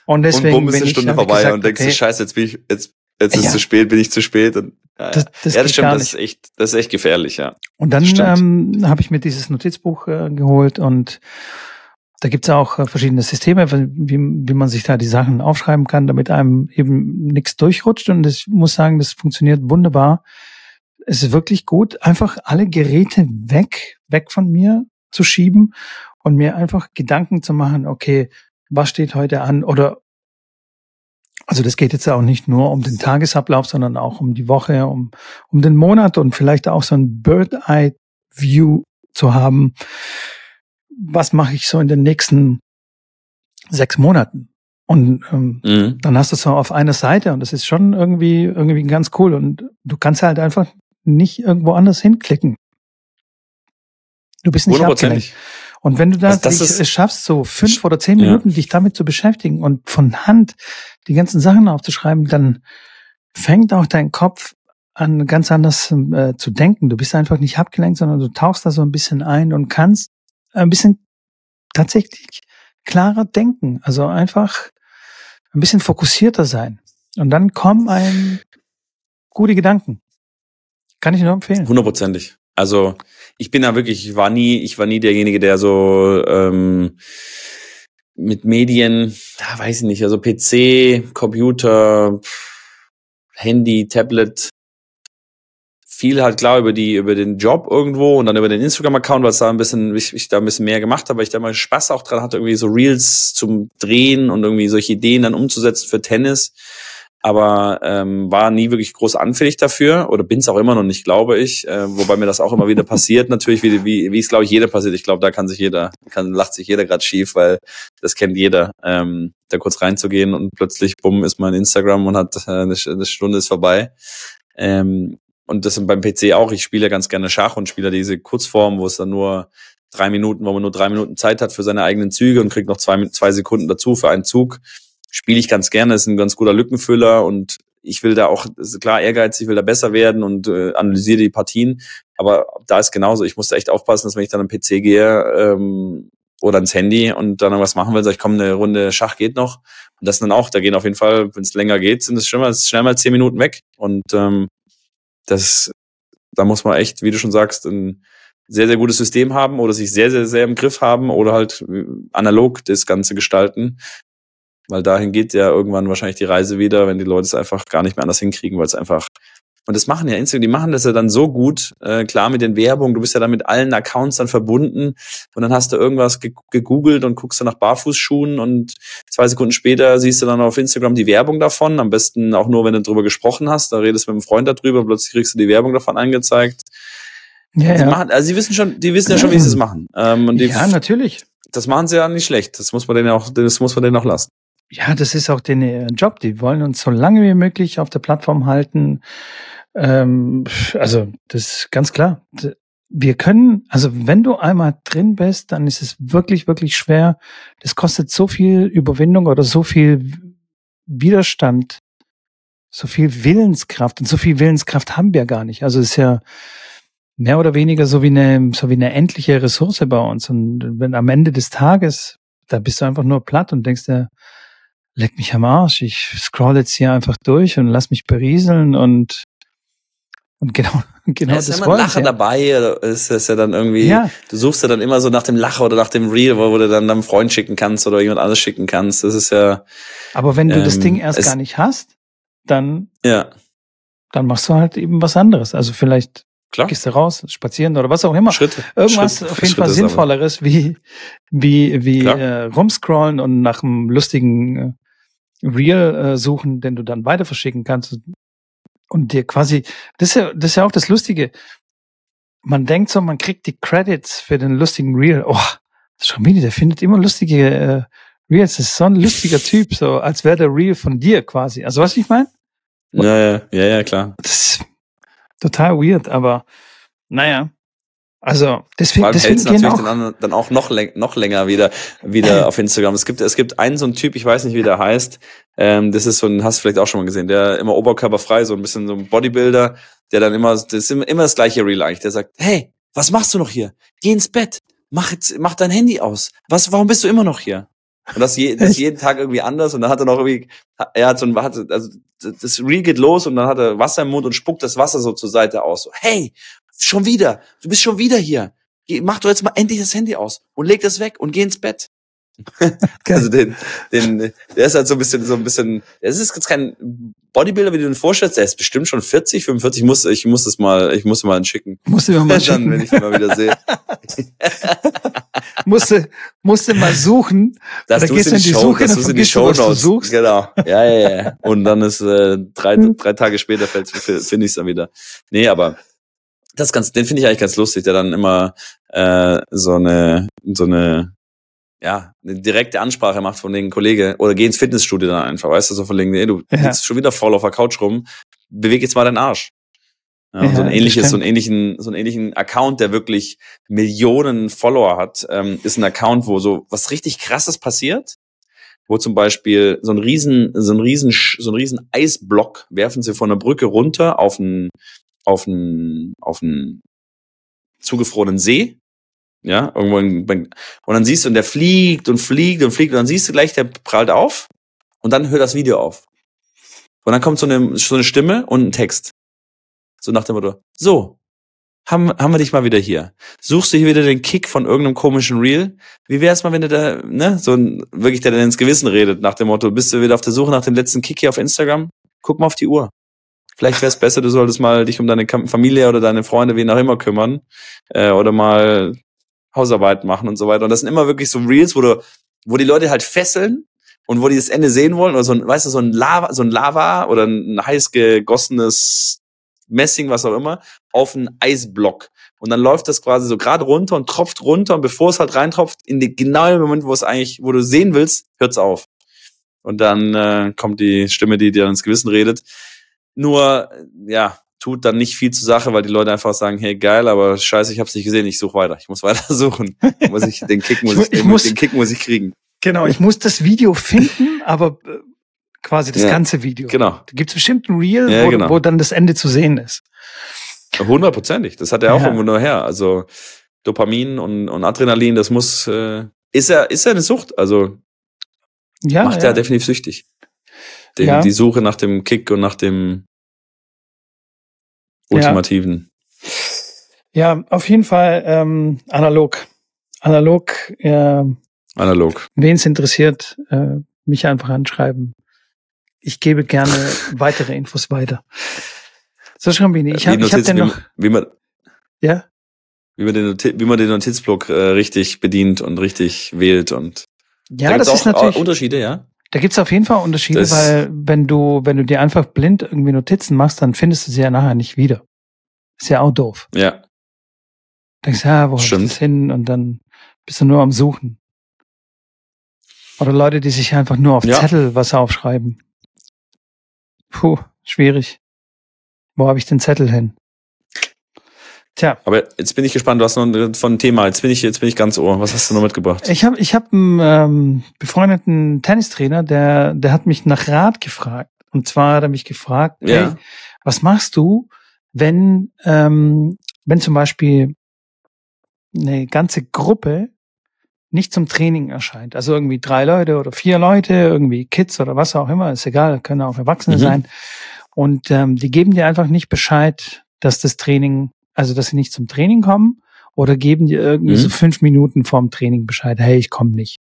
Und deswegen und bumm ist eine Stunde ich vorbei gesagt, und denkst du, okay, scheiße, jetzt bin ich, jetzt, jetzt ist Ja. zu spät, bin ich zu spät. Und, Das- das ja, das stimmt, das ist echt, das ist echt gefährlich, ja. Und dann ähm, habe ich mir dieses Notizbuch äh, geholt und da gibt's auch äh, verschiedene Systeme, wie, wie man sich da die Sachen aufschreiben kann, damit einem eben nichts durchrutscht. Und ich muss sagen, das funktioniert wunderbar. Es ist wirklich gut, einfach alle Geräte weg, weg von mir zu schieben und mir einfach Gedanken zu machen, okay, was steht heute an? Oder also das geht jetzt auch nicht nur um den Tagesablauf, sondern auch um die Woche, um, um den Monat und vielleicht auch so ein Bird-Eye-View zu haben. Was mache ich so in den nächsten sechs Monaten? Und ähm, Mhm. dann hast du es so auf einer Seite und das ist schon irgendwie irgendwie ganz cool und du kannst halt einfach nicht irgendwo anders hinklicken. Du bist nicht abgelenkt. Und wenn du da Also das dich ist- es schaffst, so fünf oder zehn Ja. Minuten dich damit zu beschäftigen und von Hand die ganzen Sachen aufzuschreiben, dann fängt auch dein Kopf an ganz anders äh, zu denken. Du bist einfach nicht abgelenkt, sondern du tauchst da so ein bisschen ein und kannst ein bisschen tatsächlich klarer denken. Also einfach ein bisschen fokussierter sein. Und dann kommen einem gute Gedanken. Kann ich nur empfehlen. Hundertprozentig. Also ich bin da wirklich, ich war nie, ich war nie derjenige, der so ähm, mit Medien, da weiß ich nicht, also PC, Computer, Handy, Tablet, viel halt klar über die, über den Job irgendwo und dann über den Instagram-Account, weil es da ein bisschen, ich, ich da ein bisschen mehr gemacht habe, weil ich da mal Spaß auch dran hatte, irgendwie so Reels zum Drehen und irgendwie solche Ideen dann umzusetzen für Tennis. Aber ähm, war nie wirklich groß anfällig dafür oder bin es auch immer noch nicht, glaube ich. Äh, wobei mir das auch immer wieder passiert, natürlich, wie, wie, wie es, glaube ich, jeder passiert. Ich glaube, da kann sich jeder, kann, lacht sich jeder gerade schief, weil das kennt jeder, ähm, da kurz reinzugehen und plötzlich, bumm, ist man in Instagram und hat äh, eine, eine Stunde ist vorbei. Ähm, und das sind beim PC auch. Ich spiele ja ganz gerne Schach und spiele diese Kurzform, wo es dann nur drei Minuten, wo man nur drei Minuten Zeit hat für seine eigenen Züge und kriegt noch zwei, zwei Sekunden dazu für einen Zug. Spiele ich ganz gerne, ist ein ganz guter Lückenfüller und ich will da auch, klar, ehrgeizig, ich will da besser werden und äh, analysiere die Partien. Aber da ist genauso, ich muss da echt aufpassen, dass wenn ich dann am PC gehe ähm, oder ans Handy und dann was machen will, sag ich, komm, eine Runde Schach geht noch. Und das dann auch, da gehen auf jeden Fall, wenn es länger geht, sind es schon mal, schnell mal zehn Minuten weg. Und ähm, das, da muss man echt, wie du schon sagst, ein sehr, sehr gutes System haben oder sich sehr, sehr, sehr im Griff haben oder halt äh, analog das Ganze gestalten. Weil dahin geht ja irgendwann wahrscheinlich die Reise wieder, wenn die Leute es einfach gar nicht mehr anders hinkriegen, weil es einfach und das machen ja Instagram, die machen das ja dann so gut, äh, klar mit den Werbungen, du bist ja dann mit allen Accounts dann verbunden und dann hast du irgendwas ge gegoogelt und guckst dann nach Barfußschuhen und zwei Sekunden später siehst du dann auf Instagram die Werbung davon, am besten auch nur, wenn du drüber gesprochen hast, da redest du mit einem Freund darüber, plötzlich kriegst du die Werbung davon angezeigt. Ja, die ja. machen, also die wissen schon, die wissen ja schon, wie sie es machen. Ähm, und die, ja, natürlich. das machen sie ja nicht schlecht. Das muss man denen auch, das muss man denen auch lassen. Ja, das ist auch den äh, Job. Die wollen uns so lange wie möglich auf der Plattform halten. Ähm, also, das ist ganz klar. Wir können, also wenn du einmal drin bist, dann ist es wirklich, wirklich schwer. Das kostet so viel Überwindung oder so viel Widerstand, so viel Willenskraft. Und so viel Willenskraft haben wir gar nicht. Also es ist ja mehr oder weniger so wie eine, so wie eine endliche Ressource bei uns. Und wenn am Ende des Tages, da bist du einfach nur platt und denkst dir, leck mich am Arsch, ich scroll jetzt hier einfach durch und lass mich berieseln und und genau, genau ja, ist das immer ein Lacher ja. dabei, oder ist das ja dann irgendwie, Ja. du suchst ja dann immer so nach dem Lacher oder nach dem Reel, wo, du dann deinem Freund schicken kannst oder jemand anderes schicken kannst. Das ist ja, Aber wenn du das Ähm, Ding erst es- gar nicht hast, dann, ja, dann machst du halt eben was anderes. Also vielleicht klar. gehst du raus, spazieren oder was auch immer. Schritte. Irgendwas Schritt- auf jeden Fall Schritte sammeln. Sinnvolleres wie, wie, wie Klar. äh, rumscrollen und nach einem lustigen Reel äh, suchen, den du dann weiter verschicken kannst. Und dir quasi, das ist ja, das ist ja auch das Lustige. Man denkt so, man kriegt die Credits für den lustigen Reel. Oh, Schamini, der findet immer lustige äh, Reels. Das ist so ein lustiger Typ, so als wäre der Reel von dir quasi. Also was ich meine? Ja, ja, ja, ja, klar. Das ist total weird, aber naja. Also deswegen, deswegen hältst natürlich auch, dann, an- dann auch noch, noch länger wieder, wieder auf Instagram. Es gibt, es gibt einen so einen Typ, ich weiß nicht, wie der heißt. Ähm, das ist so ein, hast du vielleicht auch schon mal gesehen, der immer oberkörperfrei, so ein bisschen so ein Bodybuilder, der dann immer, das ist immer, immer das gleiche Reel eigentlich. Der sagt, hey, was machst du noch hier? Geh ins Bett. Mach jetzt, mach dein Handy aus. Was, warum bist du immer noch hier? Und das, je, das jeden Tag irgendwie anders. Und dann hat er noch irgendwie, er hat so ein, hat, also das Reel geht los und dann hat er Wasser im Mund und spuckt das Wasser so zur Seite aus. So, hey, schon wieder, du bist schon wieder hier. Geh, mach doch jetzt mal endlich das Handy aus und leg das weg und geh ins Bett. Also den, den, der ist halt so ein bisschen, so ein bisschen, das ist jetzt kein Bodybuilder, wie du den vorstellst, der ist bestimmt schon 40, 45, ich muss, ich muss das mal, ich muss mal einen schicken. musste mir mal Dann, schicken, wenn ich ihn mal wieder sehe. musste, musste mal suchen. Das Oder gehst in du in die Show, Suche, das dann in die Show du Notes. suchst. Genau. Ja, ja, ja. Und dann ist äh, drei, drei Tage später fällt- finde ich es dann wieder. Nee, aber das ganz, den finde ich eigentlich ganz lustig, der dann immer äh, so eine, so eine, ja, eine direkte Ansprache macht von den Kollegen oder geh ins Fitnessstudio dann einfach, weißt du, so von wegen, ey, du Ja. sitzt schon wieder voll auf der Couch rum, beweg jetzt mal deinen Arsch. Ja, Ja, so ein ähnliches, so einen ähnlichen, so einen ähnlichen Account, der wirklich Millionen Follower hat, ähm, ist ein Account, wo so was richtig krasses passiert, wo zum Beispiel so ein riesen, so ein riesen, so ein riesen Eisblock werfen sie von der Brücke runter auf einen, auf einen, auf zugefrorenen See. Ja, irgendwo in, und dann siehst du, und der fliegt und fliegt und fliegt und dann siehst du gleich, der prallt auf und dann hört das Video auf. Und dann kommt so eine, so eine Stimme und ein Text. So nach dem Motto, so, haben, haben wir dich mal wieder hier. Suchst du hier wieder den Kick von irgendeinem komischen Reel? Wie wär's mal, wenn du da, ne, so ein, wirklich der dann ins Gewissen redet, nach dem Motto, bist du wieder auf der Suche nach dem letzten Kick hier auf Instagram? Guck mal auf die Uhr. Vielleicht wär's besser, du solltest mal dich um deine Familie oder deine Freunde, wen auch immer kümmern, äh, oder mal Hausarbeit machen und so weiter. Und das sind immer wirklich so Reels, wo du, wo die Leute halt fesseln und wo die das Ende sehen wollen, oder so ein, weißt du, so ein Lava, so ein Lava oder ein heiß gegossenes Messing, was auch immer, auf einen Eisblock. Und dann läuft das quasi so gerade runter und tropft runter und bevor es halt reintropft, in den genauen Moment, wo es eigentlich, wo du sehen willst, hört's auf. Und dann äh, kommt die Stimme, die dir ins Gewissen redet. Nur, ja, tut dann nicht viel zur Sache, weil die Leute einfach sagen, hey, geil, aber scheiße, ich hab's nicht gesehen, ich suche weiter. Ich muss weiter suchen. muss ich, den Kick muss Ich ich, muss- den Kick muss ich kriegen. Genau, ich muss das Video finden, aber äh, quasi das Ja, ganze Video. Genau. Da gibt's bestimmt ein Reel, Ja, wo, genau. wo dann das Ende zu sehen ist. Hundertprozentig. Das hat er auch Ja. irgendwo nur her. Also Dopamin und, und Adrenalin, das muss, äh, ist er, ist er eine Sucht? Also Ja, macht ja. er definitiv süchtig. Den, Ja. Die Suche nach dem Kick und nach dem Ja. ultimativen. ja, auf jeden Fall ähm, analog. Analog, äh, Analog. wen es interessiert, äh, mich einfach anschreiben. Ich gebe gerne weitere Infos weiter. So, Schrambini, ich habe ich hab wie, noch, wie, man, ja, wie, man den, wie man den Notizblock äh, richtig bedient und richtig wählt. Und ja, da das ist natürlich, Unterschiede, ja. Da gibt's auf jeden Fall Unterschiede, Das- weil wenn du, wenn du dir einfach blind irgendwie Notizen machst, dann findest du sie ja nachher nicht wieder. Ist ja auch doof. Ja. Denkst, ja, wo Stimmt. das hin? Und dann bist du nur am Suchen. Oder Leute, die sich einfach nur auf Ja. Zettel was aufschreiben. Puh, schwierig. Wo habe ich den Zettel hin? Tja. Aber jetzt bin ich gespannt, du hast noch von ein Thema. Jetzt bin ich, jetzt bin ich ganz ohr. Was hast du noch mitgebracht? Ich habe ich hab einen ähm, befreundeten Tennistrainer, der, der hat mich nach Rat gefragt. Und zwar hat er mich gefragt, ja. hey, was machst du, wenn, ähm, wenn zum Beispiel eine ganze Gruppe nicht zum Training erscheint. Also irgendwie drei Leute oder vier Leute, irgendwie Kids oder was auch immer, ist egal, können auch Erwachsene mhm. sein. Und ähm, die geben dir einfach nicht Bescheid, dass das Training, also dass sie nicht zum Training kommen oder geben dir irgendwie mhm. so fünf Minuten vorm Training Bescheid, hey, ich komme nicht.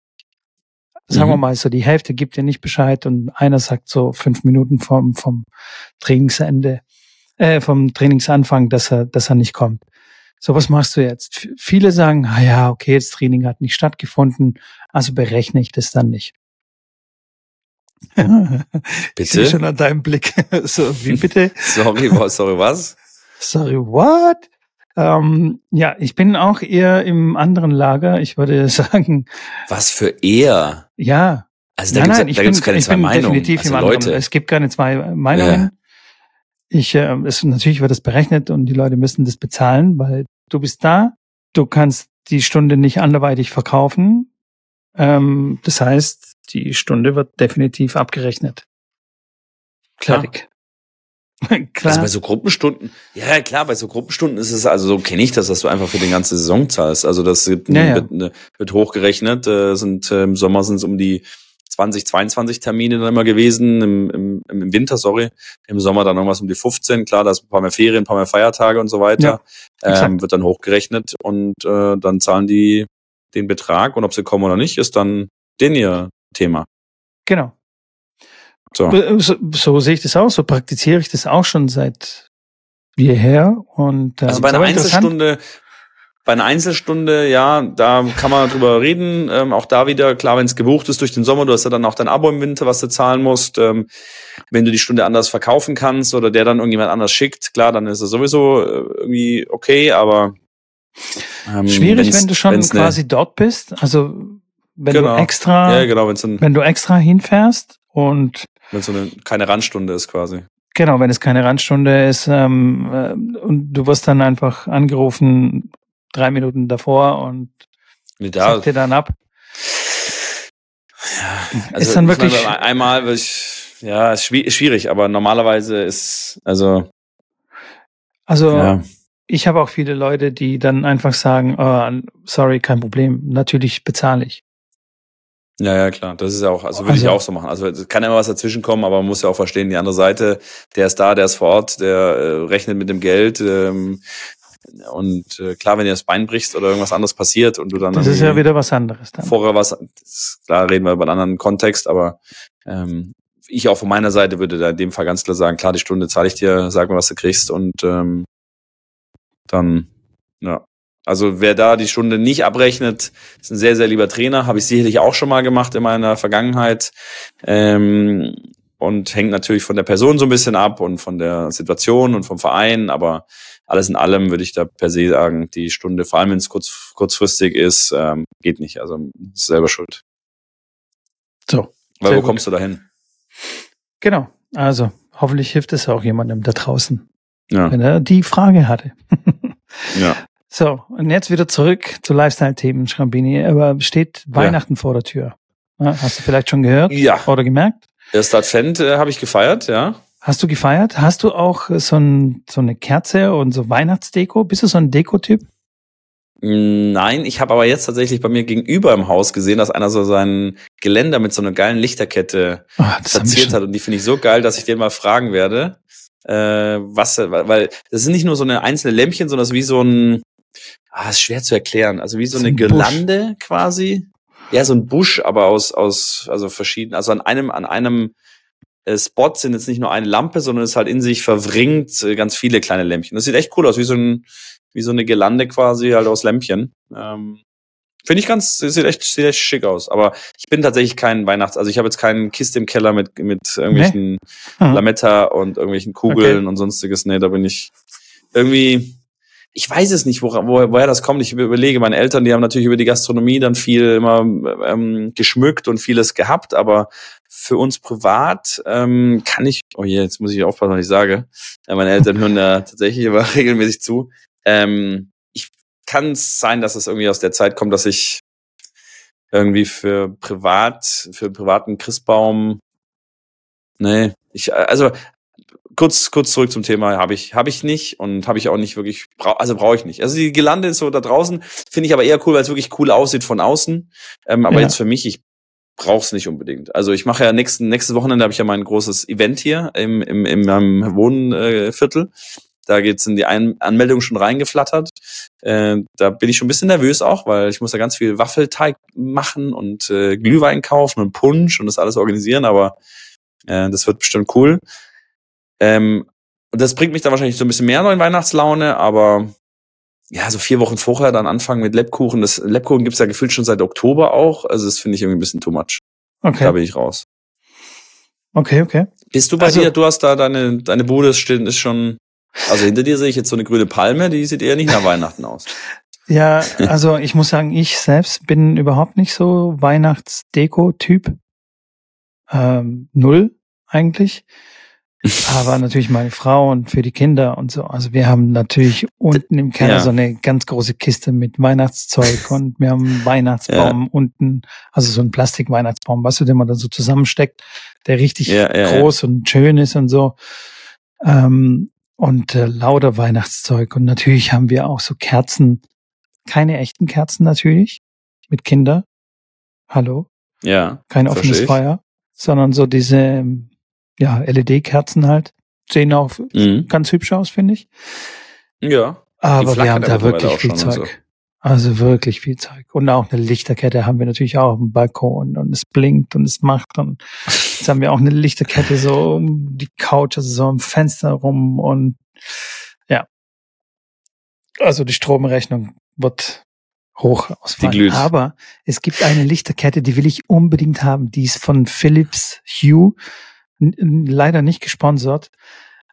Sagen mhm. wir mal so, die Hälfte gibt dir nicht Bescheid und einer sagt so fünf Minuten vom, vom Trainingsende, äh, vom Trainingsanfang, dass er, dass er nicht kommt. So, was machst du jetzt? Viele sagen, ah ja, okay, das Training hat nicht stattgefunden, also berechne ich das dann nicht. Bitte? Ich sehe schon an deinem Blick. so, wie bitte? sorry, sorry, was? Sorry, what? Ähm, ja, ich bin auch eher im anderen Lager. Ich würde sagen. Was für eher? Ja. Also da gibt es keine zwei Meinungen. Definitiv also im Leute. Es gibt keine zwei Meinungen. Ja. Ich, äh, es, natürlich wird das berechnet und die Leute müssen das bezahlen, weil du bist da, du kannst die Stunde nicht anderweitig verkaufen. Ähm, das heißt, die Stunde wird definitiv abgerechnet. Fertig. Klar. Also bei so Gruppenstunden, ja klar, bei so Gruppenstunden ist es, also so kenne ich das, dass du einfach für die ganze Saison zahlst. Also das wird, ja, ja. wird, wird hochgerechnet, äh, sind äh, im Sommer sind es um die 20, 22 Termine dann immer gewesen, im, im, im Winter, sorry, im Sommer dann irgendwas um die 15, klar, da ist ein paar mehr Ferien, ein paar mehr Feiertage und so weiter, ja, ähm, wird dann hochgerechnet und äh, dann zahlen die den Betrag und ob sie kommen oder nicht, ist dann den ihr Thema. Genau. So. Äh, so, so sehe ich das auch, so praktiziere ich das auch schon seit jeher. Und, ähm, also bei einer Einzelstunde bei einer Einzelstunde, ja, da kann man drüber reden. Ähm, auch da wieder, klar, wenn es gebucht ist durch den Sommer, du hast ja dann auch dein Abo im Winter, was du zahlen musst. Ähm, wenn du die Stunde anders verkaufen kannst oder der dann irgendjemand anders schickt, klar, dann ist es sowieso äh, irgendwie okay, aber ähm, schwierig, wenn du schon quasi ne, dort bist. Also wenn genau. du extra, ja, genau, wenn du extra hinfährst und wenn es so eine keine Randstunde ist quasi. Genau, wenn es keine Randstunde ist ähm, äh, und du wirst dann einfach angerufen, drei Minuten davor und nee, da, dir dann ab. Ja, also ist dann wirklich meine, einmal ich, ja, ist schwierig, aber normalerweise ist also also ja. ich habe auch viele Leute, die dann einfach sagen, oh, sorry, kein Problem, natürlich bezahle ich. Ja, ja, klar. Das ist ja auch, also würde also, ich auch so machen. Also es kann immer was dazwischen kommen, aber man muss ja auch verstehen, die andere Seite, der ist da, der ist vor Ort, der äh, rechnet mit dem Geld, ähm, und äh, klar, wenn dir das Bein brichst oder irgendwas anderes passiert und du dann. Das ist ja wieder was anderes. Dann. Vorher was, klar reden wir über einen anderen Kontext, aber ähm, ich auch von meiner Seite würde da in dem Fall ganz klar sagen, klar, die Stunde zahle ich dir, sag mir, was du kriegst und ähm, dann, ja. Also wer da die Stunde nicht abrechnet, ist ein sehr, sehr lieber Trainer. Habe ich sicherlich auch schon mal gemacht in meiner Vergangenheit. Ähm, und hängt natürlich von der Person so ein bisschen ab und von der Situation und vom Verein, aber alles in allem würde ich da per se sagen, die Stunde, vor allem wenn es kurz, kurzfristig ist, ähm, geht nicht. Also ist selber schuld. So. Weil wo gut. kommst du dahin? Genau. Also hoffentlich hilft es auch jemandem da draußen, ja. wenn er die Frage hatte. ja. So, und jetzt wieder zurück zu Lifestyle-Themen, Schrambini. Aber steht Weihnachten ja. vor der Tür. Hast du vielleicht schon gehört ja. oder gemerkt? Erster Advent äh, habe ich gefeiert, ja. Hast du gefeiert? Hast du auch so, ein, so eine Kerze und so Weihnachtsdeko? Bist du so ein Dekotyp? Nein, ich habe aber jetzt tatsächlich bei mir gegenüber im Haus gesehen, dass einer so sein Geländer mit so einer geilen Lichterkette oh, platziert hat. Und die finde ich so geil, dass ich den mal fragen werde, äh, was, weil das sind nicht nur so eine einzelne Lämpchen, sondern es ist wie so ein, ah, ist schwer zu erklären, also wie so, eine Girlande Busch. quasi. Ja, so ein Busch, aber aus, aus, also verschieden, also an einem, an einem äh, Spots sind jetzt nicht nur eine Lampe, sondern es ist halt in sich verwringt äh, ganz viele kleine Lämpchen. Das sieht echt cool aus, wie so ein, wie so eine Gelande quasi halt aus Lämpchen. Ähm, Finde ich ganz, sieht echt, sieht echt schick aus. Aber ich bin tatsächlich kein Weihnachts-, also ich habe jetzt keinen Kiste im Keller mit, mit irgendwelchen nee? Lametta und irgendwelchen Kugeln okay. und sonstiges. Nee, da bin ich irgendwie, ich weiß es nicht, woher, woher das kommt. Ich überlege, meine Eltern, die haben natürlich über die Gastronomie dann viel immer ähm, geschmückt und vieles gehabt, aber für uns privat ähm, kann ich, oh je, jetzt muss ich aufpassen, was ich sage. Ja, meine Eltern hören da tatsächlich immer regelmäßig zu. Ähm, ich kann es sein, dass es irgendwie aus der Zeit kommt, dass ich irgendwie für privat, für privaten Christbaum, nee, ich, also kurz, kurz zurück zum Thema, habe ich, habe ich nicht und habe ich auch nicht wirklich, also brauche ich nicht. Also die Gelande ist so da draußen, finde ich aber eher cool, weil es wirklich cool aussieht von außen. Ähm, aber ja. jetzt für mich, ich brauche es nicht unbedingt. Also ich mache ja nächsten, nächstes Wochenende habe ich ja mein großes Event hier im, im, in meinem Wohnviertel. Da geht's in die Ein Anmeldung schon reingeflattert. Äh, da bin ich schon ein bisschen nervös auch, weil ich muss da ganz viel Waffelteig machen und äh, Glühwein kaufen und Punsch und das alles organisieren, aber äh, das wird bestimmt cool. Ähm, und das bringt mich dann wahrscheinlich so ein bisschen mehr in Weihnachtslaune, aber ja, so vier Wochen vorher dann anfangen mit Lebkuchen. Das Lebkuchen gibt's ja gefühlt schon seit Oktober auch. Also das finde ich irgendwie ein bisschen too much. Okay. Da bin ich raus. Okay, okay. Bist du bei also, dir? Du hast da deine, deine Bude ist schon, also hinter dir sehe ich jetzt so eine grüne Palme, die sieht eher nicht nach Weihnachten aus. Ja, also ich muss sagen, ich selbst bin überhaupt nicht so Weihnachtsdeko-Typ. Ähm, null eigentlich. Aber natürlich meine Frau und für die Kinder und so. Also wir haben natürlich unten im Keller ja. so eine ganz große Kiste mit Weihnachtszeug und wir haben einen Weihnachtsbaum ja. unten, also so ein Plastik-Weihnachtsbaum, was du, den man da so zusammensteckt, der richtig ja, groß und schön ist und so. Ähm, und äh, lauter Weihnachtszeug. Und natürlich haben wir auch so Kerzen, keine echten Kerzen natürlich, mit Kinder. Hallo? Ja. Kein offenes Feuer, sondern so diese ja, LED-Kerzen halt. Sehen auch mhm. ganz hübsch aus, finde ich. Ja. Aber wir haben da wirklich viel Zeug. So. Also wirklich viel Zeug. Und auch eine Lichterkette haben wir natürlich auch dem Balkon und es blinkt und es macht und jetzt haben wir auch eine Lichterkette so um die Couch, also so am Fenster rum und ja. Also die Stromrechnung wird hoch ausfallen. Aber es gibt eine Lichterkette, die will ich unbedingt haben. Die ist von Philips Hue leider nicht gesponsert,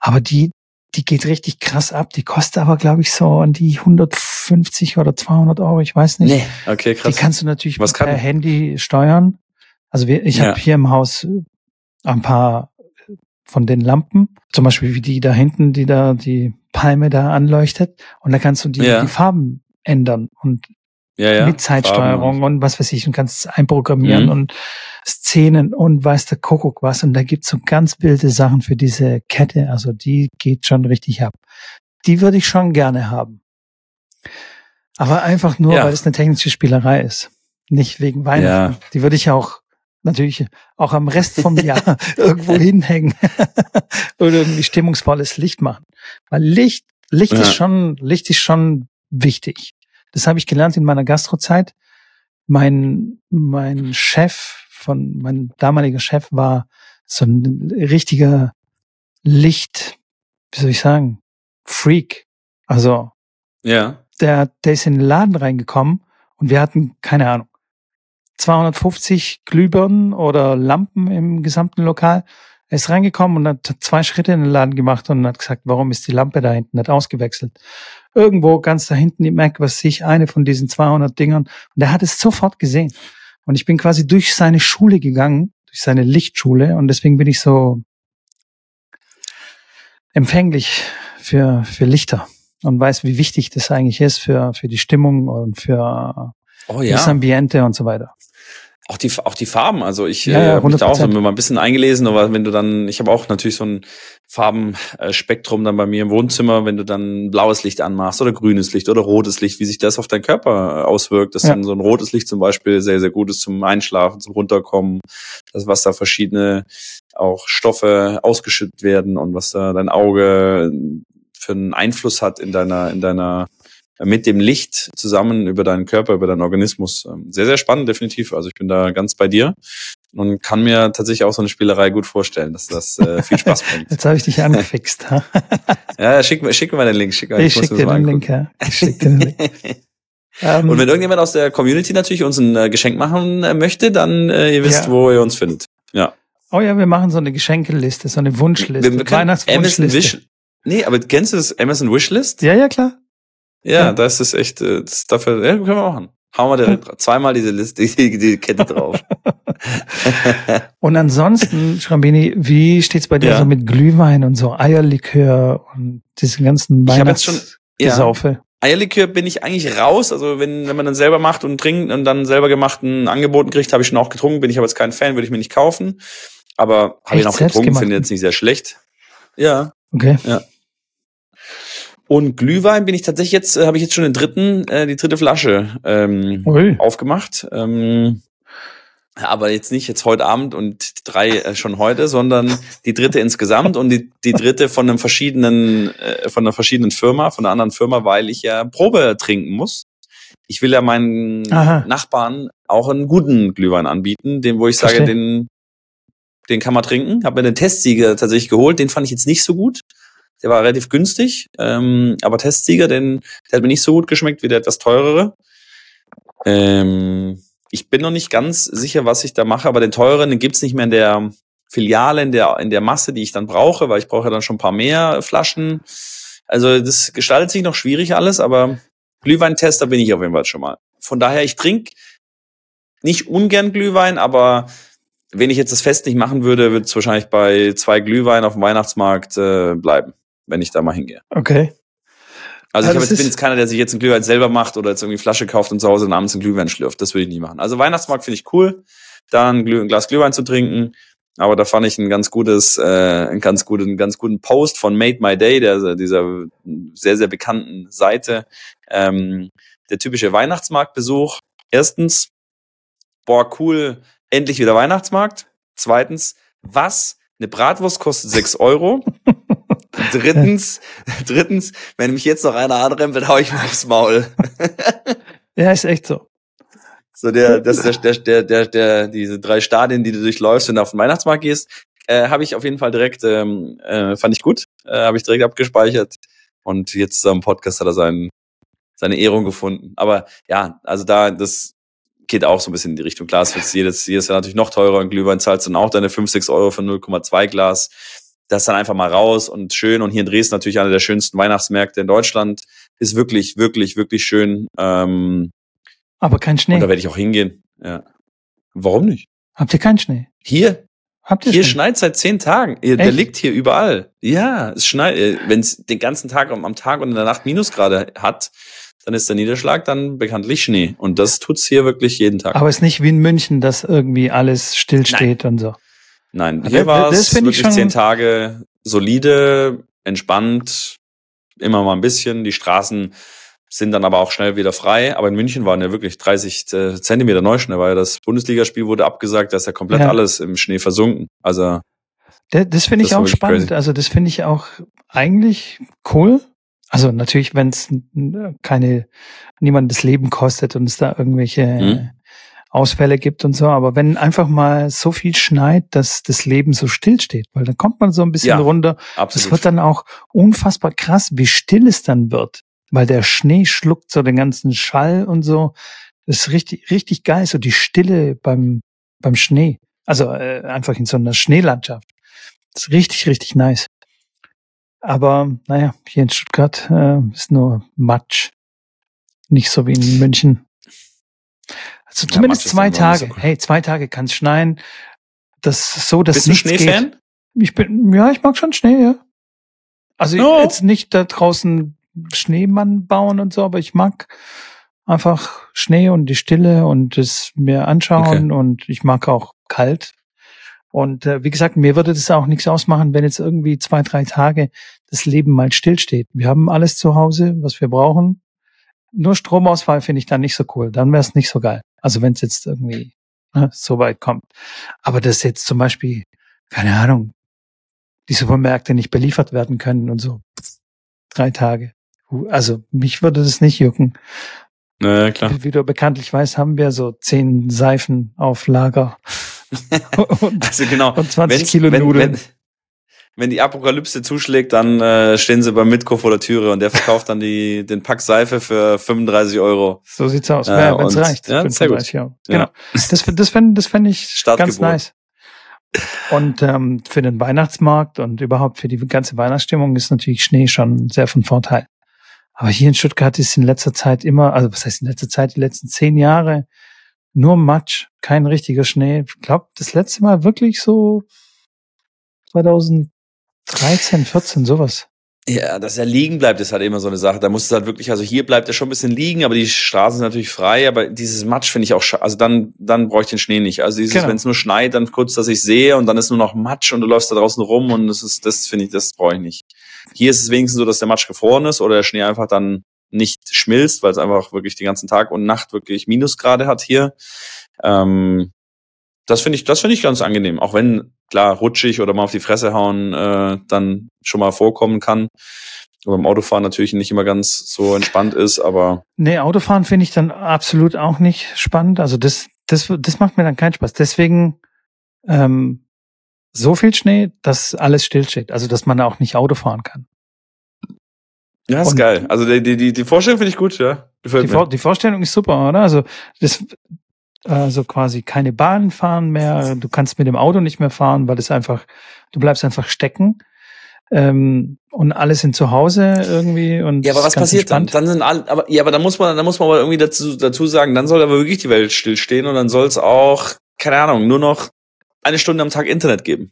aber die, die geht richtig krass ab. Die kostet aber, glaube ich, so an die 150 oder 200 Euro, ich weiß nicht. Nee, okay, krass. Die kannst du natürlich Was per Handy steuern. Also wir, ich ja. habe hier im Haus äh, ein paar von den Lampen, zum Beispiel wie die da hinten, die da die Palme da anleuchtet. Und da kannst du die, ja. die Farben ändern und ja, ja. mit Zeitsteuerung Farben. und was weiß ich und kannst einprogrammieren mhm. und Szenen und weiß der Kuckuck was. Und da gibt's so ganz wilde Sachen für diese Kette. Also die geht schon richtig ab. Die würde ich schon gerne haben. Aber einfach nur, ja. weil es eine technische Spielerei ist. Nicht wegen Weihnachten. Ja. Die würde ich auch natürlich auch am Rest vom Jahr irgendwo hinhängen oder irgendwie stimmungsvolles Licht machen. Weil Licht, Licht ja. ist schon, Licht ist schon wichtig. Das habe ich gelernt in meiner Gastrozeit. Mein, mein Chef von, mein damaliger Chef war so ein richtiger Licht, wie soll ich sagen, Freak. Also, ja. Der, der ist in den Laden reingekommen und wir hatten, keine Ahnung, 250 Glühbirnen oder Lampen im gesamten Lokal. Er ist reingekommen und hat zwei Schritte in den Laden gemacht und hat gesagt, warum ist die Lampe da hinten nicht ausgewechselt? Irgendwo ganz da hinten im Mac, was sich eine von diesen 200 Dingern. Und er hat es sofort gesehen. Und ich bin quasi durch seine Schule gegangen, durch seine Lichtschule. Und deswegen bin ich so empfänglich für, für Lichter und weiß, wie wichtig das eigentlich ist für, für die Stimmung und für oh, ja. das Ambiente und so weiter. Auch die, auch die Farben, also ich ja, ja, äh, habe mich da auch mal ein bisschen eingelesen, aber wenn du dann, ich habe auch natürlich so ein Farbenspektrum dann bei mir im Wohnzimmer, wenn du dann blaues Licht anmachst oder grünes Licht oder rotes Licht, wie sich das auf deinen Körper auswirkt. Das ja. dann so ein rotes Licht zum Beispiel sehr, sehr gut ist zum Einschlafen, zum Runterkommen, das, was da verschiedene auch Stoffe ausgeschüttet werden und was da dein Auge für einen Einfluss hat in deiner, in deiner mit dem Licht zusammen über deinen Körper, über deinen Organismus. Ähm, sehr, sehr spannend, definitiv. Also ich bin da ganz bei dir und kann mir tatsächlich auch so eine Spielerei gut vorstellen, dass das äh, viel Spaß bringt. Jetzt habe ich dich angefixt. ja, schick, schick mir mal den Link. Schick, ich, ich schick dir den Link, ja. Ich schick dir den Link. und wenn irgendjemand aus der Community natürlich uns ein äh, Geschenk machen äh, möchte, dann äh, ihr wisst, ja. wo ihr uns findet. Ja. Oh ja, wir machen so eine Geschenkeliste, so eine Wunschliste, wir, wir Weihnachtswunschliste. Wish, nee, aber kennst du das Amazon Wishlist? Ja, ja, klar. Ja, ja. das ist echt, äh, das dafür, ja, können wir machen. Hauen wir direkt zweimal diese Liste, die, die Kette drauf. und ansonsten, Schrambini, wie steht's bei dir ja. so mit Glühwein und so Eierlikör und diesen ganzen Weihnachts Ich habe jetzt schon, Ja. Eierlikör bin ich eigentlich raus. Also wenn, wenn man dann selber macht und trinkt und dann selber gemachten Angeboten kriegt, habe ich schon auch getrunken. Bin ich aber jetzt kein Fan, würde ich mir nicht kaufen. Aber habe ich noch getrunken, finde jetzt nicht sehr schlecht. Ja. Okay. Und Glühwein bin ich tatsächlich jetzt, äh, habe ich jetzt schon den dritten, äh, die dritte Flasche ähm, Ui. aufgemacht. Ähm, aber jetzt nicht jetzt heute Abend und drei äh, schon heute, sondern die dritte insgesamt und die, die dritte von einem verschiedenen, äh, von einer verschiedenen Firma, von einer anderen Firma, weil ich ja Probe trinken muss. Ich will ja meinen Aha. Nachbarn auch einen guten Glühwein anbieten, den, wo ich sage, Verstehe. den, den kann man trinken. Habe mir den Testsieger tatsächlich geholt, den fand ich jetzt nicht so gut. Der war relativ günstig, ähm, aber Testsieger, den, der hat mir nicht so gut geschmeckt wie der etwas teurere. Ähm, ich bin noch nicht ganz sicher, was ich da mache, aber den teureren, den gibt's nicht mehr in der Filiale, in der, in der Masse, die ich dann brauche, weil ich brauche ja dann schon ein paar mehr Flaschen. Also das gestaltet sich noch schwierig alles, aber Glühweintester bin ich auf jeden Fall schon mal. Von daher, ich trinke nicht ungern Glühwein, aber wenn ich jetzt das Fest nicht machen würde, würde es wahrscheinlich bei zwei Glühwein auf dem Weihnachtsmarkt äh, bleiben, wenn ich da mal hingehe. Okay. Also Ja, ich das jetzt, bin jetzt keiner, der sich jetzt einen Glühwein selber macht oder jetzt irgendwie Flasche kauft und zu Hause abends einen Glühwein schlürft. Das würde ich nie machen. Also Weihnachtsmarkt finde ich cool, da ein, Glüh ein Glas Glühwein zu trinken. Aber da fand ich ein ganz gutes, äh, einen ganz guten, einen ganz guten Post von Made My Day, der, dieser sehr, sehr bekannten Seite. Ähm, der typische Weihnachtsmarktbesuch. Erstens, boah, cool, endlich wieder Weihnachtsmarkt. Zweitens, was? Eine Bratwurst kostet 6 Euro. Drittens, drittens, wenn mich jetzt noch einer anrempelt, hau ich mir aufs Maul. Ja, ist echt so. So der, das, der, der, der, der, der, diese drei Stadien, die du durchläufst, wenn du auf den Weihnachtsmarkt gehst, äh, habe ich auf jeden Fall direkt, ähm, äh, fand ich gut, äh, habe ich direkt abgespeichert. Und jetzt am Podcast hat er seinen, seine Ehrung gefunden. Aber ja, also da, das geht auch so ein bisschen in die Richtung. Klar, es wird jedes, jedes Jahr natürlich noch teurer. Und Glühwein zahlst dann auch deine 5, 6 Euro für 0,2 Glas. Das dann einfach mal raus und schön. Und hier in Dresden natürlich einer der schönsten Weihnachtsmärkte in Deutschland. Ist wirklich, wirklich, wirklich schön. Ähm, Aber kein und Schnee. da werde ich auch hingehen. Ja. Warum nicht? Habt ihr keinen Schnee? Hier, Habt ihr hier Schnee? schneit seit zehn Tagen. Der Echt? liegt hier überall. Ja, es schneit. Wenn es den ganzen Tag am, am Tag und in der Nacht Minusgrade hat, dann ist der Niederschlag dann bekanntlich Schnee. Und das tut's hier wirklich jeden Tag. Aber es ist nicht wie in München, dass irgendwie alles stillsteht und so. Nein, Das- hier war das es wirklich zehn Tage solide, entspannt, immer mal ein bisschen. Die Straßen sind dann aber auch schnell wieder frei. Aber in München waren ja wirklich 30 äh, Zentimeter Neuschnee, weil das Bundesligaspiel wurde abgesagt, da ist ja komplett Ja. alles im Schnee versunken. Also Der, das finde ich Das auch spannend. crazy. Also das finde ich auch eigentlich cool. Also natürlich, wenn es keine niemand das Leben kostet und es da irgendwelche Mhm. Ausfälle gibt und so, aber wenn einfach mal so viel schneit, dass das Leben so still steht, weil dann kommt man so ein bisschen Ja, runter. absolut. Das wird dann auch unfassbar krass, wie still es dann wird, weil der Schnee schluckt so den ganzen Schall und so. Das ist richtig, richtig geil, so die Stille beim, beim Schnee. Also äh, einfach in so einer Schneelandschaft. Das ist richtig, richtig nice. Aber naja, hier in Stuttgart äh, ist nur Matsch. Nicht so wie in München. Also Ja, zumindest ist zwei so Tage. cool. Hey, zwei Tage kann es schneien. Das ist so, dass Bist du geht. Schneefan? Ich bin, ja, ich mag schon Schnee, ja. Also Ja. jetzt nicht da draußen Schneemann bauen und so, aber ich mag einfach Schnee und die Stille und es mir anschauen und ich mag auch kalt. Und äh, wie gesagt, mir würde das auch nichts ausmachen, wenn jetzt irgendwie zwei, drei Tage das Leben mal stillsteht. Wir haben alles zu Hause, was wir brauchen. Nur Stromausfall finde ich dann nicht so cool. Dann wäre es nicht so geil. Also wenn es jetzt irgendwie ne, so weit kommt. Aber dass jetzt zum Beispiel, keine Ahnung, die Supermärkte nicht beliefert werden können und so. Drei Tage. Also mich würde das nicht jucken. Na klar. Wie, wie du bekanntlich weißt, haben wir so zehn Seifen auf Lager und, Also genau. und 20 Wenn's- Kilo wenn, Nudeln. Wenn, wenn die Apokalypse zuschlägt, dann äh, stehen sie beim Mitko vor der Türe und der verkauft dann die, den Pack Seife für 35 Euro. So sieht's aus. Äh, Ja, wenn es reicht. ja, sehr gut. 35 Euro. Ja. Genau. Das, das fände das fänd ich ganz nice. Und ähm, für den Weihnachtsmarkt und überhaupt für die ganze Weihnachtsstimmung ist natürlich Schnee schon sehr von Vorteil. Aber hier in Stuttgart ist in letzter Zeit immer, also was heißt in letzter Zeit, die letzten zehn Jahre nur Matsch, kein richtiger Schnee. Ich glaube, das letzte Mal wirklich so 2013, 14, sowas. Ja, dass er liegen bleibt, ist halt immer so eine Sache. Da muss es halt wirklich, also hier bleibt er schon ein bisschen liegen, aber die Straßen sind natürlich frei, aber dieses Matsch finde ich auch, also dann, dann brauche ich den Schnee nicht. Also dieses, Genau. wenn es nur schneit, dann kurz, dass ich sehe und dann ist nur noch Matsch und du läufst da draußen rum und das ist, das finde ich, das brauche ich nicht. Hier ist es wenigstens so, dass der Matsch gefroren ist oder der Schnee einfach dann nicht schmilzt, weil es einfach wirklich den ganzen Tag und Nacht wirklich Minusgrade hat hier. Ähm, das finde ich, das finde ich ganz angenehm. Auch wenn, klar, rutschig oder mal auf die Fresse hauen, äh, dann schon mal vorkommen kann. Aber beim Autofahren natürlich nicht immer ganz so entspannt ist, aber Nee, Autofahren finde ich dann absolut auch nicht spannend. Also das, das, das macht mir dann keinen Spaß. Deswegen ähm, so viel Schnee, dass alles stillsteht. Also dass man auch nicht Auto fahren kann. ja, ist Und- geil. Also die, die, die, Vorstellung finde ich gut, ja. Die, mir. Vor, die Vorstellung ist super, oder? Also das also quasi keine Bahn fahren mehr. Du kannst mit dem Auto nicht mehr fahren, weil es einfach, du bleibst einfach stecken. Ähm, und alle sind zu Hause irgendwie und Ja, aber was passiert dann? entspannt. Dann sind alle, aber ja, aber dann muss man, dann muss man aber irgendwie dazu, dazu sagen, dann soll aber wirklich die Welt stillstehen und dann soll es auch, keine Ahnung, nur noch eine Stunde am Tag Internet geben.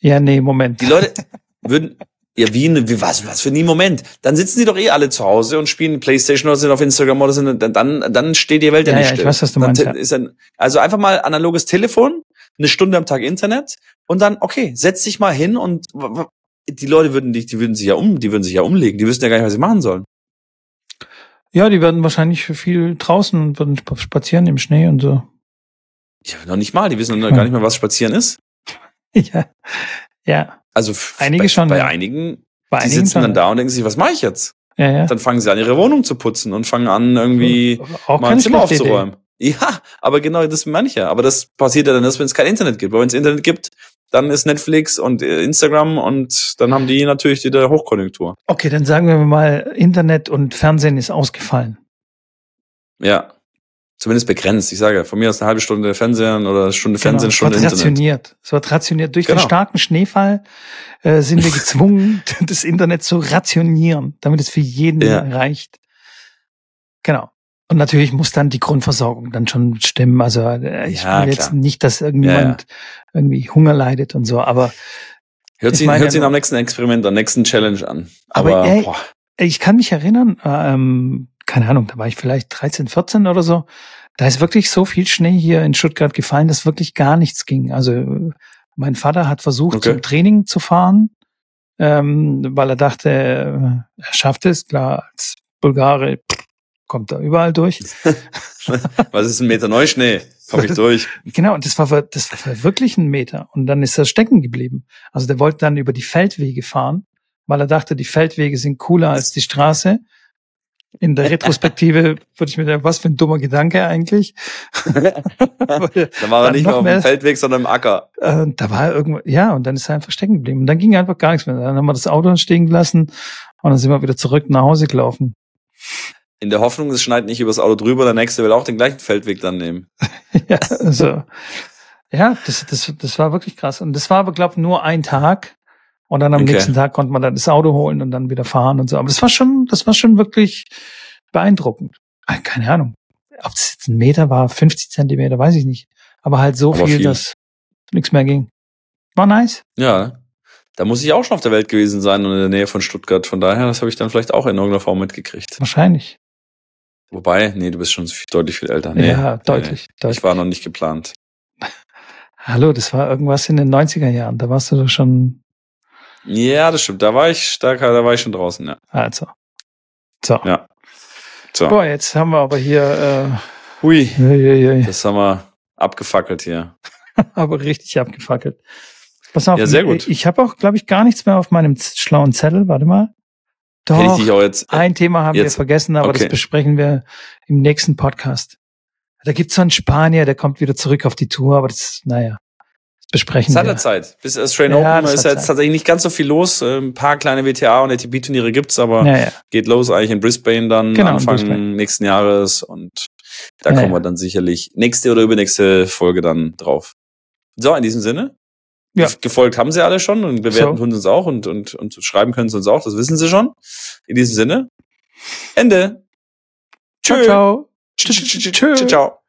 Ja, nee, Moment. Die Leute würden, ja, wie, wie was, was für nie Moment. Dann sitzen die doch eh alle zu Hause und spielen Playstation oder sind auf Instagram oder sind, dann, dann, dann steht die Welt ja, Ja, nicht ja, ich still. weiß, was du Dann meinst, te- ja. Dann, also einfach mal analoges Telefon, eine Stunde am Tag Internet und dann, okay, setz dich mal hin und die Leute würden dich, die würden sich ja um, die würden sich ja umlegen, die wüssten ja gar nicht, was sie machen sollen. Ja, die werden wahrscheinlich viel draußen und würden sp- spazieren im Schnee und so. Ja, noch nicht mal, die wissen noch gar nicht mehr, was spazieren ist. Ja. Ja. Also Einige bei, schon, bei ja. einigen, Bei die einigen sitzen schon. dann da und denken sich, was mache ich jetzt? Ja, ja. Dann fangen sie an, ihre Wohnung zu putzen und fangen an, irgendwie auch mal ein Zimmer schlechte Idee. aufzuräumen. Ja, aber genau das manche. Aber das passiert ja dann erst, wenn es kein Internet gibt. Weil wenn es Internet gibt, dann ist Netflix und äh, Instagram und dann haben die natürlich wieder Hochkonjunktur. Okay, dann sagen wir mal, Internet und Fernsehen ist ausgefallen. Ja. Zumindest begrenzt. Ich sage, von mir aus eine halbe Stunde Fernsehen oder eine Stunde Fernsehen, Genau, es Stunde wird Internet. rationiert. Es wird rationiert. Durch Genau. den starken Schneefall äh, sind wir gezwungen, das Internet zu rationieren, damit es für jeden Ja. reicht. Genau. Und natürlich muss dann die Grundversorgung dann schon stimmen. Also äh, ich Ja, will jetzt klar. nicht, dass irgendjemand irgendwie Hunger leidet und so, aber Hört Ich sich, hört ja nur- am nächsten Experiment, am nächsten Challenge an. Aber Aber, ey, ich kann mich erinnern, ähm, keine Ahnung, da war ich vielleicht 13, 14 oder so. Da ist wirklich so viel Schnee hier in Stuttgart gefallen, dass wirklich gar nichts ging. Also mein Vater hat versucht, Okay. zum Training zu fahren, ähm, weil er dachte, äh, er schafft es. Klar, als Bulgare kommt er überall durch. was ist ein Meter Neuschnee? Komm ich durch. Genau, und das war, das war wirklich ein Meter. Und dann ist er stecken geblieben. Also der wollte dann über die Feldwege fahren, weil er dachte, die Feldwege sind cooler als die Straße. In der Retrospektive würde ich mir denken, was für ein dummer Gedanke eigentlich. Da war er nicht mehr auf dem Feldweg, sondern im Acker. äh, da war er irgendwo, ja, und dann ist er einfach stecken geblieben. Und dann ging einfach gar nichts mehr. Dann haben wir das Auto stehen gelassen und dann sind wir wieder zurück nach Hause gelaufen. In der Hoffnung, es schneit nicht übers Auto drüber, der nächste will auch den gleichen Feldweg dann nehmen. ja, also, ja, das, das, das war wirklich krass. Und das war aber, glaube ich, nur ein Tag. Und dann am Okay. nächsten Tag konnte man dann das Auto holen und dann wieder fahren und so. Aber das war schon, das war schon wirklich beeindruckend. Ah, Keine Ahnung. Ob das jetzt ein Meter war, 50 Zentimeter, weiß ich nicht. Aber halt so Aber viel, viel. dass nichts mehr ging. War nice. Ja, da muss ich auch schon auf der Welt gewesen sein und in der Nähe von Stuttgart. Von daher, das habe ich dann vielleicht auch in irgendeiner Form mitgekriegt. Wahrscheinlich. Wobei, nee, du bist schon deutlich viel älter. Nee, ja, deutlich, nee. deutlich. Ich war noch nicht geplant. Hallo, das war irgendwas in den 90er Jahren. Da warst du doch schon, Ja, das stimmt. Da war ich, da, da war ich schon draußen, ja. also. So. Ja. So. Boah, jetzt haben wir aber hier, Hui, äh, ui, ui, ui. das haben wir abgefackelt hier. aber richtig abgefackelt. Pass auf, Ja, sehr gut. ich habe auch, glaube ich, gar nichts mehr auf meinem schlauen Zettel. Warte mal. Hätte ich Doch, jetzt. ein Thema haben wir jetzt- vergessen, aber das okay. besprechen wir im nächsten Podcast. Da gibt's so einen Spanier, der kommt wieder zurück auf die Tour, aber das, naja, das besprechen Es hat ja wir. Zeit. Bis Australian Ja, Open ist ja jetzt Zeit. tatsächlich nicht ganz so viel los. Äh, Ein paar kleine WTA und ATP-Turniere gibt's, aber Ja, ja. geht los eigentlich in Brisbane dann Genau, Anfang Brisbane. nächsten Jahres und da kommen wir dann sicherlich nächste oder übernächste Folge dann drauf. So, in diesem Sinne. Ja. Gefolgt haben sie alle schon und bewerten So. tun sie uns auch und, und, und schreiben können sie uns auch, das wissen sie schon. In diesem Sinne. Ende. Ciao, Tschö. ciao. Tschö, Tschö. tschö, ciao.